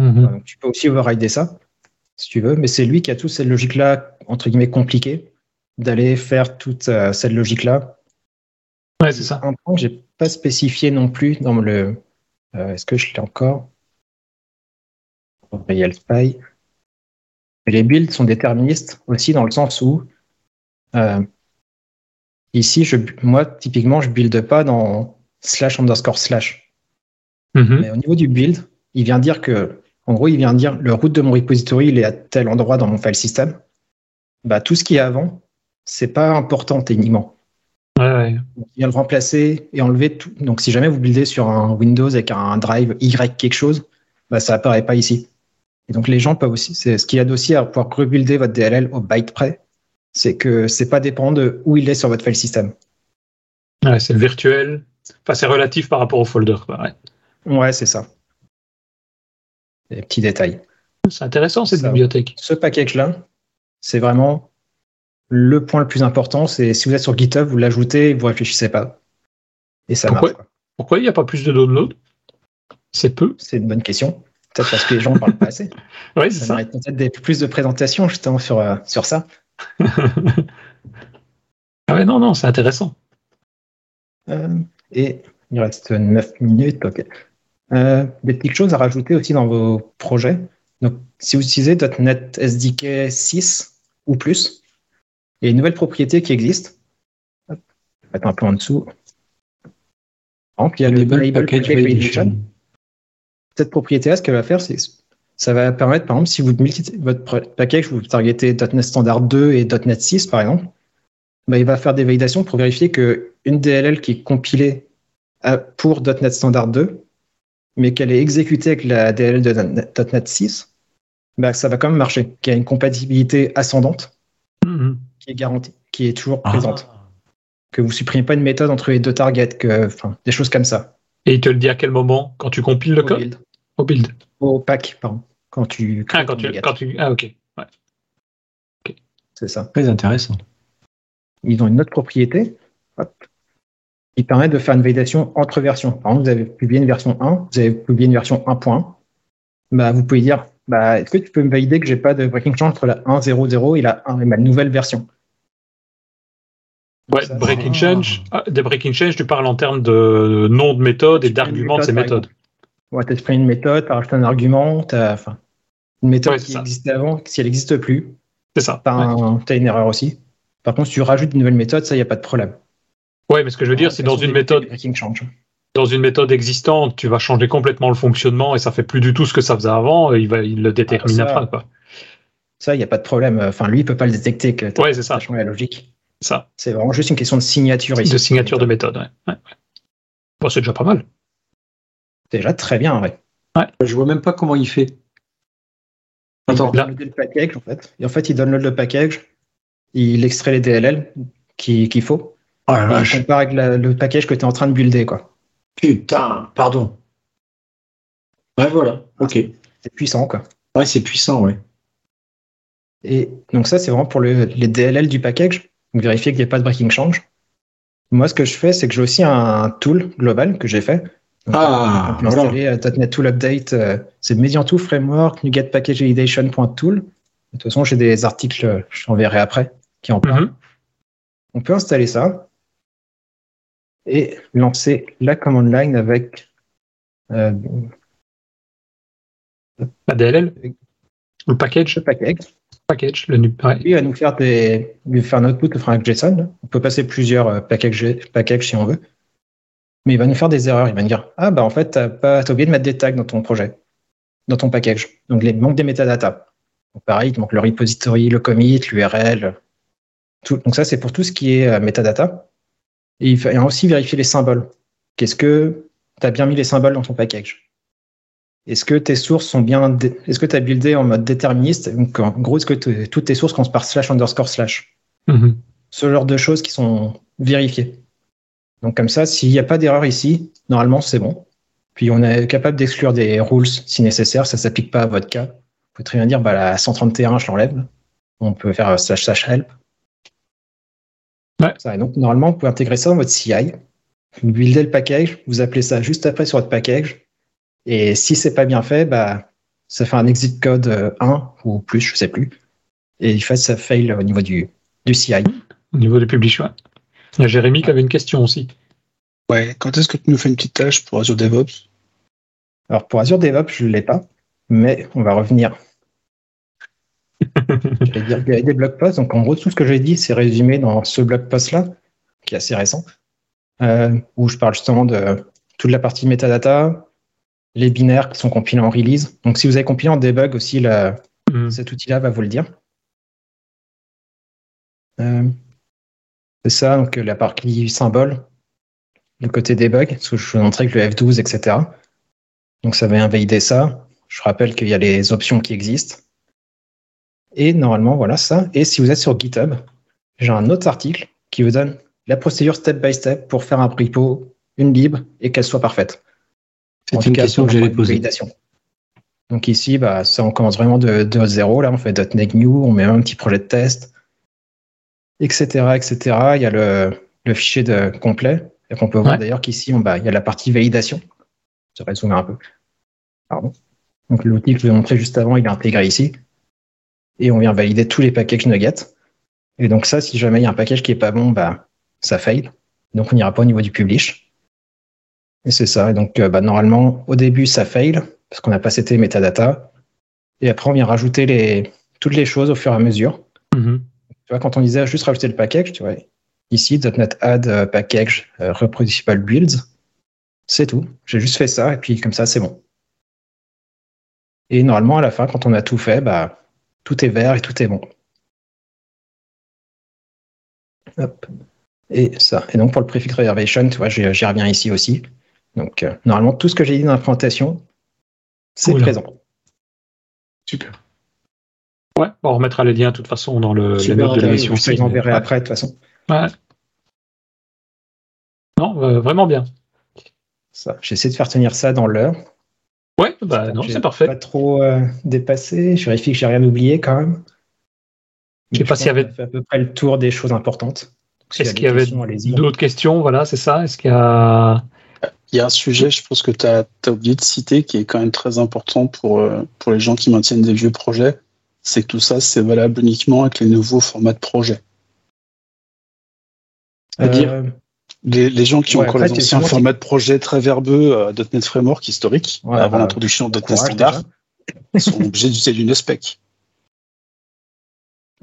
Mhm. Tu peux aussi overrider ça, si tu veux, mais c'est lui qui a toute cette logique-là, entre guillemets, compliquée, d'aller faire toute euh, cette logique-là. Ouais, c'est ça. Un point que j'ai pas spécifié non plus dans le. euh, Est-ce que je l'ai encore? Real Spy. Les builds sont déterministes aussi dans le sens où euh, ici, je, moi, typiquement, je build pas dans slash underscore slash. Mhm. Mais au niveau du build, il vient dire que, en gros, il vient dire le route de mon repository, il est à tel endroit dans mon file system. Bah, tout ce qui est avant, c'est pas important techniquement. Ouais, ouais. Donc, Il vient le remplacer et enlever tout. Donc, si jamais vous buildez sur un Windows avec un drive Y quelque chose, bah, ça apparaît pas ici. Et donc, les gens peuvent aussi, c'est ce qui aide aussi à pouvoir rebuilder votre DLL au byte près, c'est que c'est pas dépendant de où il est sur votre file system. Ouais, c'est le virtuel. Enfin, c'est relatif par rapport au folder. ouais. C'est ça. Des petits détails. C'est intéressant cette Ça bibliothèque. ce package-là, c'est vraiment le point le plus important. C'est si vous êtes sur GitHub, vous l'ajoutez et vous réfléchissez pas. Et ça Pourquoi marche. quoi. Pourquoi il n'y a pas plus de download C'est peu. C'est une bonne question. Peut-être parce que les gens ne parlent pas assez. C'est Ça ça. mérite peut-être des- plus de présentations justement sur, euh, sur ça. ah ouais, non, non, c'est intéressant. Euh, et il reste 9 minutes. ok. Euh, des petites choses à rajouter aussi dans vos projets. Donc, si vous utilisez .NET SDK 6 ou plus, il y a une nouvelle propriété qui existe. Hop, je vais mettre un peu en dessous. Par exemple, il y a le Label Package Validation. Cette propriété-là, ce qu'elle va faire, c'est ça va permettre, par exemple, si vous votre package, vous targetez .NET Standard 2 et .NET 6, par exemple, bah, il va faire des validations pour vérifier que une DLL qui est compilée pour .NET Standard 2, mais qu'elle est exécutée avec la DLL de .NET .NET 6, bah, ça va quand même marcher, qu'il y a une compatibilité ascendante Mhm. qui est garantie, qui est toujours Ah. présente. Que vous supprimez pas une méthode entre les deux targets, que, enfin, des choses comme ça. Et il te le dit à quel moment Quand tu compiles le Au code build. Au build. Au pack, pardon. Quand tu crées Ah, quand ton tu, NuGet. quand tu. Ah, ok. Ouais. C'est ça. Très intéressant. Ils ont une autre propriété hop, qui permet de faire une validation entre versions. Par exemple, vous avez publié une version 1, vous avez publié une version 1.1. Bah, vous pouvez dire, bah, est-ce que tu peux me valider que j'ai pas de breaking change entre la 1.0.0 et la 1 et ma nouvelle version? Ouais, Ça, breaking change. Ah, des breaking change, tu parles en termes de nom de méthode et d'argument de ces méthodes. Ouais, tu as pris une méthode, tu as rajouté un argument, tu as enfin, une méthode Ouais, qui ça. existait avant, si elle n'existe plus, C'est ça. tu as, une erreur aussi. Par contre, si tu rajoutes une nouvelle méthode, ça, il n'y a pas de problème. Ouais, mais ce que je veux dire, c'est dans une méthode, change. dans une méthode existante, tu vas changer complètement le fonctionnement et ça fait plus du tout ce que ça faisait avant. Et il va, il le détermine Ah, ça- après, quoi. Ça, il n'y a pas de problème. Enfin, lui, il peut pas le détecter que tu Ouais, c'est ça. as changé la logique. Ça. C'est vraiment juste une question de signature ici. De signature de méthode. Ouais. Ouais, ouais. Bon, c'est déjà pas mal. C'est déjà très bien, ouais. Je vois même pas comment il fait. Attends, Il download le package, en fait. Et en fait, il download le package, il extrait les DLL qui- qu'il faut, oh la il compare avec la- le package que tu es en train de builder, quoi. Putain, pardon. Ouais, voilà. Ok. C'est puissant, quoi. Ouais, c'est puissant, ouais. Et donc ça, c'est vraiment pour le- les DLL du package, donc vérifier qu'il n'y a pas de breaking change. Moi, ce que je fais, c'est que j'ai aussi un tool global que j'ai fait. Donc, Ah, on peut voilà. installer euh, .NET Tool Update, euh, c'est Mediantool Framework, NuGet Package Validation.tool. De toute façon, j'ai des articles, euh, je t'enverrai après, qui en parlent. Mhm. On peut installer ça et lancer la command line avec euh, La DLL Le package? ce package. Package. Le, il va nous faire des, va faire un output, le avec JSON. On peut passer plusieurs euh, packages, si on veut. Mais il va nous faire des erreurs. Il va nous dire, ah, bah, en fait, t'as oublié de mettre des tags dans ton projet, dans ton package. Donc, il manque des métadatas. Pareil, il manque le repository, le commit, l'URL. Tout. Donc, ça, c'est pour tout ce qui est euh, metadata. Et il va aussi vérifier les symboles. Qu'est-ce que tu as bien mis les symboles dans ton package? Est-ce que tes sources sont bien, est-ce que tu as buildé en mode déterministe? Donc, en gros, est-ce que toutes tes sources commencent par slash underscore slash? Mhm. Ce genre de choses qui sont vérifiées. Donc, comme ça, s'il n'y a pas d'erreur ici, normalement, c'est bon. Puis, on est capable d'exclure des rules si nécessaire. Ça s'applique pas à votre cas. Vous pouvez très bien dire, bah, la 131, je l'enlève. On peut faire euh, slash slash help. Ouais. Ça, et donc, normalement, vous pouvez intégrer ça dans votre CI. Vous buildez le package, vous appelez ça juste après sur votre package. Et si c'est pas bien fait, bah, ça fait un exit code euh, 1 ou plus, je sais plus. Et il fait ça fail au niveau du, du CI. Au niveau du publish, ouais. Il y a Jérémy qui avait une question aussi. Ouais, quand est-ce que tu nous fais une petite tâche pour Azure DevOps? Alors pour Azure DevOps, je ne l'ai pas, mais on va revenir. je vais dire qu'il y a des blog posts. Donc en gros, tout ce que j'ai dit, c'est résumé dans ce blog post-là, qui est assez récent, euh, où je parle justement de toute la partie metadata, les binaires qui sont compilés en release. Donc si vous avez compilé en debug aussi, la, Mhm. cet outil-là va vous le dire. Euh, c'est ça, donc la partie symbole, le côté debug, parce que je vous montrais que le F12, etc. Donc ça va invalider ça. Je rappelle qu'il y a les options qui existent. Et normalement, voilà ça. Et si vous êtes sur GitHub, j'ai un autre article qui vous donne la procédure step by step pour faire un repo, une lib et qu'elle soit parfaite. C'est une question que j'allais poser. Donc ici, bah, ça, on commence vraiment de, de zéro. Là, on fait .NET New, on met un petit projet de test, etc., etc. Il y a le, le fichier de complet. Et on peut voir Ouais. d'ailleurs qu'ici, on- bah, il y a la partie validation. Je vais zoomer un peu. Pardon. Donc l'outil que je vous ai montré juste avant, il est intégré ici. Et on vient valider tous les packages nuggets. Et donc ça, si jamais il y a un package qui est pas bon, bah, ça fail. Donc on n'ira pas au niveau du publish. Et c'est ça. Et donc euh, bah, normalement, au début, ça fail parce qu'on n'a pas seté metadata. Et après, on vient rajouter les, toutes les choses au fur et à mesure. Mhm. Tu vois, quand on disait juste rajouter le package, tu vois, ici, .NET add euh, package euh, reproducible builds, c'est tout. J'ai juste fait ça et puis comme ça, c'est bon. Et normalement, à la fin, quand on a tout fait, bah, tout est vert et tout est bon. Hop. Et ça. Et donc pour le prefix reservation, tu vois, j'y reviens ici aussi. Donc euh, normalement, tout ce que j'ai dit dans la présentation, c'est Cool. présent. Super. Ouais, on remettra les liens de toute façon dans le, les Super notes de l'émission. Je les enverrai après, de toute façon. Ouais. Non, euh, vraiment bien. Ça. J'essaie de faire tenir ça dans l'heure. Ouais, bah non, J'ai c'est parfait. Pas trop euh, dépassé. Je vérifie que j'ai rien oublié quand même. Je sais pas s'il y avait- fait à peu près le tour des choses importantes. Donc, Est-ce qu'il y avait questions, d'autres questions? Voilà, c'est ça. Est-ce qu'il y a. Il y a un sujet, je pense que tu as, oublié de citer, qui est quand même très important pour, euh, pour les gens qui maintiennent des vieux projets. C'est que tout ça, c'est valable uniquement avec les nouveaux formats de projet. C'est-à-dire Euh, Les, les gens qui ont encore les anciens formats de projet très verbeux à .NET Framework historique, Ouais, avant l'introduction de .NET Standard, sont obligés d'utiliser une spec.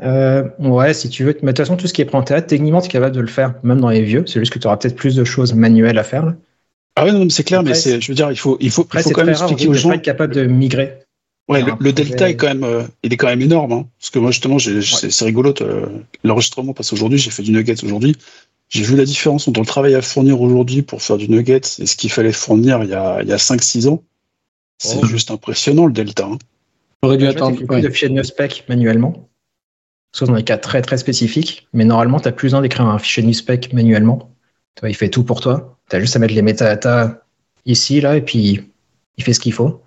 euh, ouais, si tu veux. Mais de toute façon, tout ce qui est prêt en théâtre, techniquement, tu es capable de le faire, même dans les vieux. C'est juste que tu auras peut-être plus de choses manuelles à faire. Ah oui, non, c'est clair, mais c'est, je veux dire, il faut, il faut, Après, il faut c'est quand même expliquer aujourd'hui aux gens. pas être capable de migrer. Ouais, le, delta est quand même, euh, il est quand même énorme. Hein, parce que moi justement, j'ai, c'est, rigolo euh, l'enregistrement parce qu'aujourd'hui j'ai fait du nugget aujourd'hui. J'ai vu la différence entre le travail à fournir aujourd'hui pour faire du nugget et ce qu'il fallait fournir il y a, il y a 5-6 ans. C'est Oh. juste impressionnant le delta. hein. J'aurais dû attendre. plus ouais. de fichiers de spec manuellement. Sauf dans des cas très très spécifiques. Mais normalement, tu n'as plus besoin d'écrire un fichier de spec manuellement. Tu vois, il fait tout pour toi. Tu as juste à mettre les metadata ici, là, et puis il fait ce qu'il faut.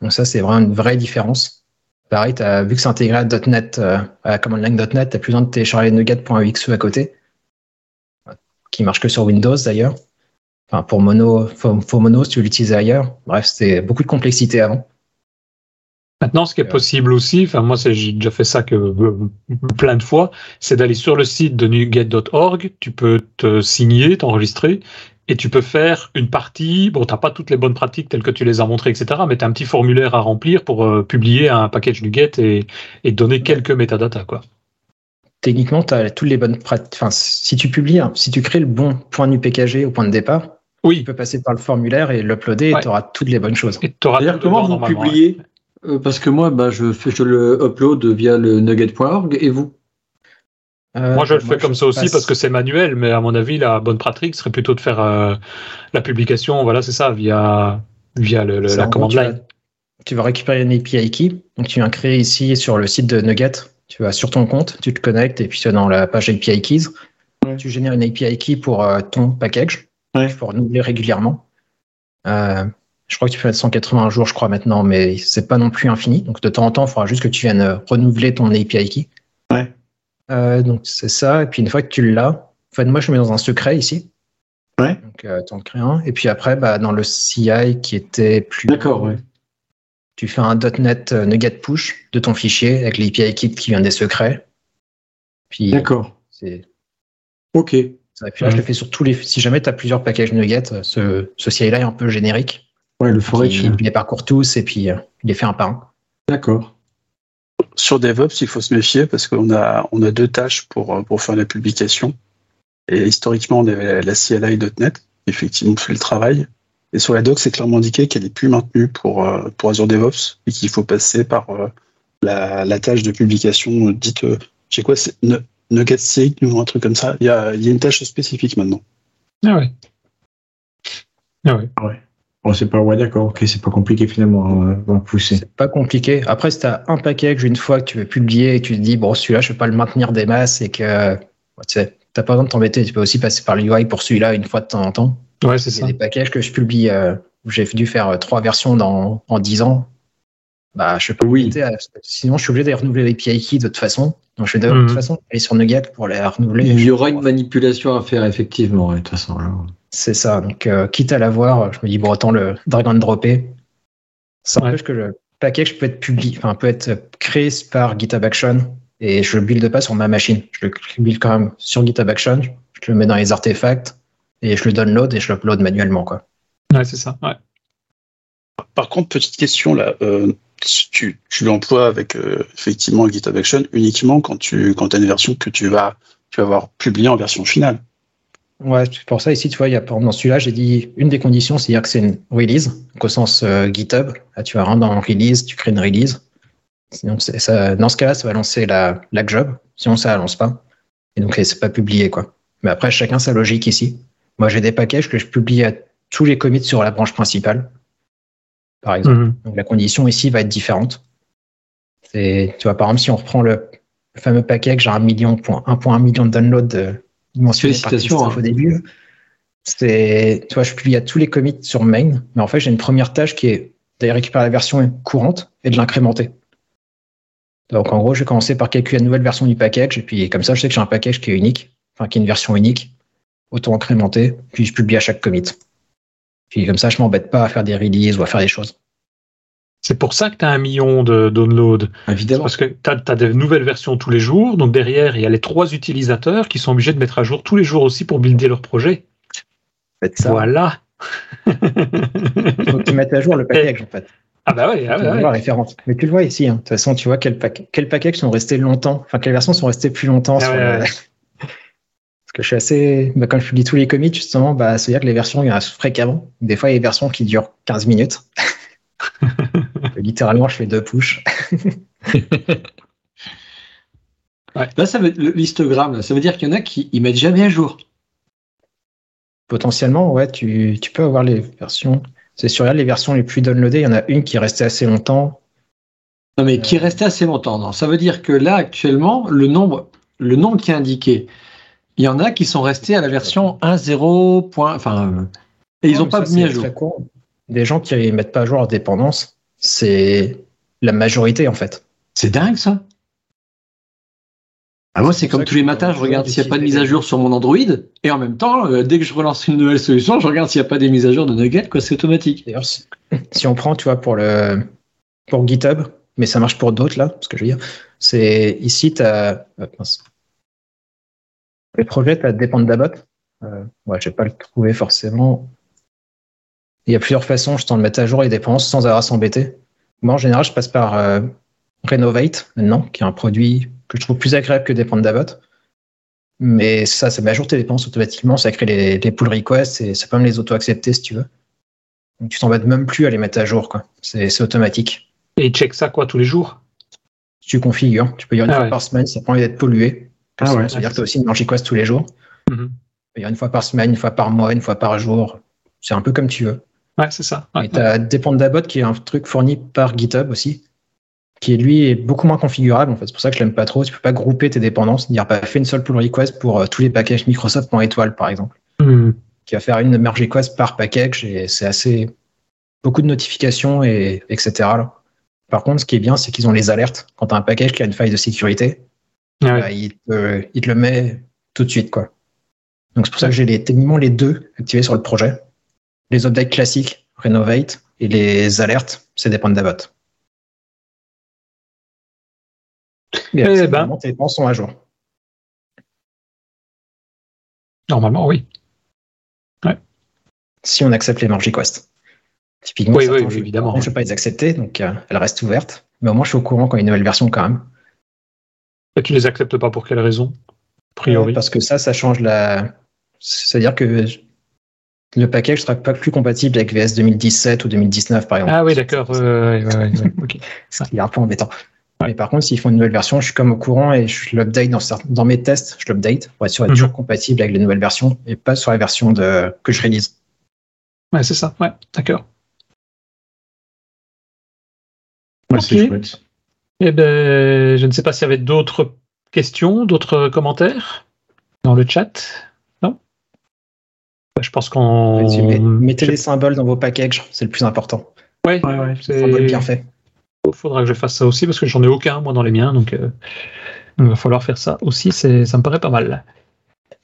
Donc ça, c'est vraiment une vraie différence. Pareil, as, vu que c'est intégré à .NET, euh, à command-line.NET, tu n'as plus besoin de télécharger nuget.exe à côté, qui marche que sur Windows d'ailleurs. Enfin, pour Mono, pour, Mono, si tu l'utiliser ailleurs. Bref, c'était beaucoup de complexité avant. Maintenant, ce qui est possible aussi, enfin moi j'ai déjà fait ça que euh, plein de fois, c'est d'aller sur le site de nuget.org, tu peux te signer, t'enregistrer, et tu peux faire une partie. Bon, t'as pas toutes les bonnes pratiques telles que tu les as montrées, etc. Mais tu as un petit formulaire à remplir pour euh, publier un package NuGet et, et donner quelques métadatas, quoi. Techniquement, tu as toutes les bonnes pratiques. Enfin, si tu publies, hein, si tu crées le bon point nu PKG au point de départ, tu Oui, peux passer par le formulaire et l'uploader Ouais. et tu auras toutes les bonnes choses. et tu auras comment vous publiez? Euh, Parce que moi, bah, je, fais, je le upload via le nugget.org et vous Euh, Moi, je le fais comme ça aussi passe- parce que c'est manuel, mais à mon avis, la bonne pratique serait plutôt de faire euh, la publication, voilà, c'est ça, via, via le- la commande tu vas- line. Tu vas récupérer une API key. Donc, tu viens créer ici sur le site de Nugget. Tu vas sur ton compte, tu te connectes et puis tu vas dans la page API keys. Ouais. Tu génères une API key pour euh, ton package. Ouais. Il faut renouveler régulièrement. Euh, je crois que tu peux mettre 180 jours, je crois, maintenant, mais c'est pas non plus infini. Donc, de temps en temps, il faudra juste que tu viennes renouveler ton API key. Euh, donc, c'est ça. Et puis, une fois que tu l'as, en fait, moi, je mets dans un secret ici. Ouais. Donc, euh, tu en crées un. Et puis après, bah, dans le CI qui était plus. D'accord, ouais. Tu fais un .NET euh, NuGet push de ton fichier avec l'API kit qui vient des secrets. Puis, D'accord. c'est Ok. ça. Et puis là, je le fais sur tous les. Si jamais tu as plusieurs packages NuGet, euh, ce, ce CI-là est un peu générique. Ouais, le forage. Il, il les parcourt tous et puis il les fait un par un. D'accord. Sur DevOps, il faut se méfier parce qu'on a, on a deux tâches pour, euh, pour faire la publication. Et historiquement, on avait la, CLI.NET, effectivement, fait le travail. Et sur la doc, c'est clairement indiqué qu'elle n'est plus maintenue pour, euh, pour Azure DevOps et qu'il faut passer par euh, la, la tâche de publication dite, je sais quoi, c'est Nu- Nugget Sync ou un truc comme ça. Il y a, il y a une tâche spécifique maintenant. Ah ouais. Ah ouais. Bon, c'est pas, ouais, d'accord. Ok, c'est pas compliqué finalement euh, à pousser. C'est pas compliqué. Après, si tu as un package une fois que tu veux publier et que tu te dis, bon, celui-là, je peux pas le maintenir des masses et que tu sais, t'as pas besoin de t'embêter. Tu peux aussi passer par l'UI pour celui-là une fois de temps en temps. Ouais, c'est ça. a des packages que je publie, euh, où j'ai dû faire euh, trois versions dans, en 10 ans. Bah, je peux Oui. à- sinon je suis obligé de renouveler les keys de toute façon. Donc je vais de Mhm. toute façon aller sur Nugget pour les renouveler. Il y aura une manipulation à faire, effectivement, ouais, de toute façon. alors. C'est ça. Donc euh, quitte à l'avoir, je me dis bon autant le drag and dropper. Ça Ouais. empêche que le package peut être publié, enfin peut être créé par GitHub Action et je le build pas sur ma machine. Je le build quand même sur GitHub Action. Je le mets dans les artefacts et je le download et je l'upload manuellement quoi. Ouais, c'est ça. Ouais. Par contre, petite question là, euh, tu, tu l'emploies avec euh, effectivement GitHub Action uniquement quand tu quand as une version que tu vas tu vas avoir publiée en version finale. Ouais, c'est pour ça ici, tu vois, il y a, dans celui-là, j'ai dit une des conditions, c'est-à-dire que c'est une release, donc au sens euh, GitHub. Là, tu vas rentrer dans release, tu crées une release. Sinon, c'est- ça, dans ce cas-là, ça va lancer la, la job. Sinon, ça ne lance pas. Et donc, c'est pas publié, quoi. Mais après, chacun sa logique ici. Moi, j'ai des packages que je publie à tous les commits sur la branche principale, par exemple. Mhm. Donc, la condition ici va être différente. C'est, tu vois, par exemple, si on reprend le, le fameux package, j'ai un million, point, 1.1 million de downloads euh, mentionné par Félicitations, hein. au début. C'est, tu vois, je publie à tous les commits sur main, mais en fait, j'ai une première tâche qui est d'aller récupérer la version courante et de l'incrémenter. Donc, en gros, je vais commencer par calculer la nouvelle version du package, et puis comme ça, je sais que j'ai un package qui est unique, enfin, qui est une version unique, auto-incrémenté, puis je publie à chaque commit. Puis comme ça, je m'embête pas à faire des releases ou à faire des choses. C'est pour ça que tu as un million de downloads. Évidemment. Parce que tu as, des nouvelles versions tous les jours. Donc derrière, il y a les trois utilisateurs qui sont obligés de mettre à jour tous les jours aussi pour builder leur projet. Faites ça. Voilà. faut que tu mettes à jour le package, en fait. Ah bah ouais, ah ouais, référence. Mais tu le vois ici. hein. De toute façon, tu vois quels pack quels packages sont restés longtemps, enfin quelles versions sont restées plus longtemps. Ah sur ouais, le- ouais. Parce que je suis assez. Bah, quand je publie tous les commits, justement, bah, c'est-à-dire que les versions, il y en a fréquemment. Des fois, il y a des versions qui durent 15 minutes. Littéralement, je fais deux push. Là, ça veut, le- l'histogramme, ça veut dire qu'il y en a qui ils mettent jamais à jour. Potentiellement, ouais, tu, tu peux avoir les versions. C'est sur les versions les plus downloadées. Il y en a une qui est restée assez longtemps. Non, mais qui restait assez longtemps. Non, ça veut dire que là, actuellement, le nombre, le nombre qui est indiqué, il y en a qui sont restés à la version 1.0. point- Enfin, euh, et ils n'ont pas ça, mis à jour. Des gens qui ne mettent pas à jour leur dépendance, c'est la majorité, en fait. C'est dingue, ça. Ah, moi, c'est comme tous les matins, je regarde s'il n'y a pas de mise à jour sur mon Android. Et en même temps, euh, dès que je relance une nouvelle solution, je regarde s'il n'y a pas des mises à jour de Nugget, quoi. C'est automatique. D'ailleurs, si, si on prend, tu vois, pour le pour GitHub, mais ça marche pour d'autres là, ce que je veux dire, c'est ici, tu as les projets, tu as Dependabot. Euh, ouais, je vais pas le trouver forcément. Il y a plusieurs façons, je tente de mettre à jour les dépenses sans avoir à s'embêter. Moi, en général, je passe par euh, Renovate maintenant, qui est un produit que je trouve plus agréable que dépendre d'Avot. Mais ça, ça met à jour tes dépenses automatiquement, ça crée les, les pull requests et ça peut même les auto-accepter si tu veux. Donc tu t'embêtes même plus à les mettre à jour, quoi. C'est automatique. Et il check ça quoi tous les jours? Tu configures, tu peux dire une Ah fois ouais. par semaine, ça prend d'être pollué. Ah Ça ouais. veut dire que tu as aussi une merge request tous les jours. Mhm. Il y a une fois par semaine, une fois par mois, une fois par jour. C'est un peu comme tu veux. Ouais, c'est ça. Ouais, Et tu as Dépendre d'Abot qui est un truc fourni par GitHub aussi, qui lui est beaucoup moins configurable. En fait, c'est pour ça que je l'aime pas trop. Tu peux pas grouper tes dépendances, dire pas fais une seule pull request pour euh, tous les packages Microsoft en étoile, par exemple, Mhm. qui va faire une merge request par package et c'est assez beaucoup de notifications et etc. là. Par contre, ce qui est bien, c'est qu'ils ont les alertes. Quand tu as un package qui a une faille de sécurité, Ah ouais. bah, il, te, il te le met tout de suite. Quoi. Donc c'est pour ça que j'ai les, techniquement les deux activés sur le projet. Les updates classiques, Renovate, et les alertes, c'est dépendre d'Avot. Et avec Eh ça, ben. tes sont à jour. Normalement, oui. Si on accepte les merge requests. Typiquement, Oui, évidemment. Je ne peux pas les accepter, donc euh, elles restent ouvertes. Mais au moins, je suis au courant quand il y a une nouvelle version quand même. Et tu les acceptes pas pour quelle raison A priori. Parce que ça, ça change la. C'est-à-dire que le package sera pas plus compatible avec VS 2017 ou 2019, par exemple. Ah oui, d'accord. euh, ouais, ouais, ouais, ouais, ok. Ce qui est un peu embêtant. Mais par contre, s'ils font une nouvelle version, je suis comme au courant et je l'update dans, certains- dans mes tests, je l'update pour être sûr d'être Mhm. toujours compatible avec les nouvelles versions et pas sur la version de, que je réalise. Ouais, c'est ça. Ouais, d'accord. Ouais, c'est Ok. chouette. Eh ben, je ne sais pas s'il y avait d'autres questions, d'autres commentaires dans le chat. Je pense qu'on. Mettez les symboles dans vos packages, c'est le plus important. Ouais, Ouais, ouais. c'est- Symboles bien fait. Il faudra que je fasse ça aussi parce que j'en ai aucun, moi, dans les miens. Donc, euh, il va falloir faire ça aussi. C'est, ça me paraît pas mal.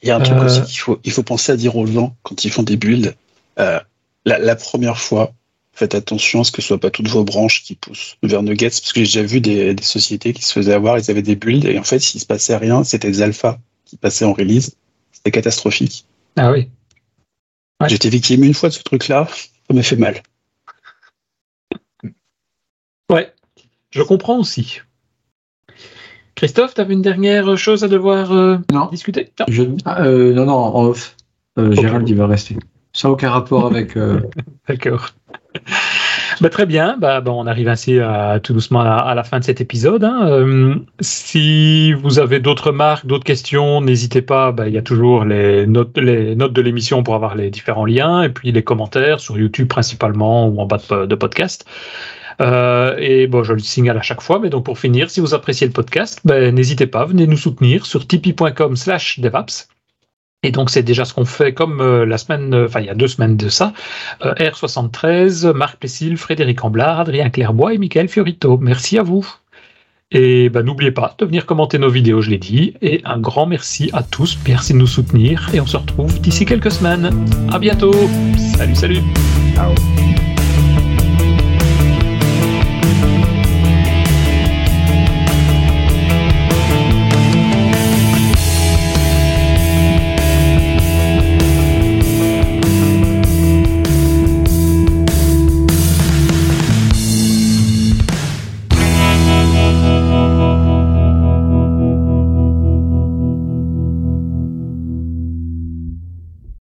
Il y a un truc Euh, aussi qu'il faut, il faut penser à dire aux gens quand ils font des builds. euh, la, la première fois, faites attention à ce que ce soit pas toutes vos branches qui poussent vers Nuggets, parce que j'ai déjà vu des, des sociétés qui se faisaient avoir, ils avaient des builds, et en fait, s'il se passait rien, c'était des alphas qui passaient en release. C'était catastrophique. Ah oui. Ouais. J'étais victime une fois de ce truc-là, ça m'a fait mal. Ouais, je comprends aussi. Christophe, tu avais une dernière chose à devoir euh, Non. discuter? Non. Je- ah, euh, non, non, en off. Euh. Gérald, il va rester. Ça n'a aucun rapport avec. euh, D'accord. Bah, très bien, bah, on arrive ainsi à, tout doucement à, la fin de cet épisode. hein. Euh, si vous avez d'autres marques, d'autres questions, n'hésitez pas, bah, il y a toujours les notes, les notes de l'émission pour avoir les différents liens, et puis les commentaires sur YouTube principalement ou en bas de, podcast. Euh, et bon, je le signale à chaque fois, mais donc pour finir, si vous appréciez le podcast, n'hésitez pas, venez nous soutenir sur tipeee.com slash devaps. Et donc c'est déjà ce qu'on fait comme euh, la semaine, euh, enfin il y a deux semaines de ça, euh, R73, Marc Plessil, Frédéric Amblard, Adrien Clairbois et Michael Fiorito. Merci à vous. Et ben, n'oubliez pas de venir commenter nos vidéos, je l'ai dit. Et un grand merci à tous, merci de nous soutenir. Et on se retrouve d'ici quelques semaines. À bientôt. Salut, salut. Ciao.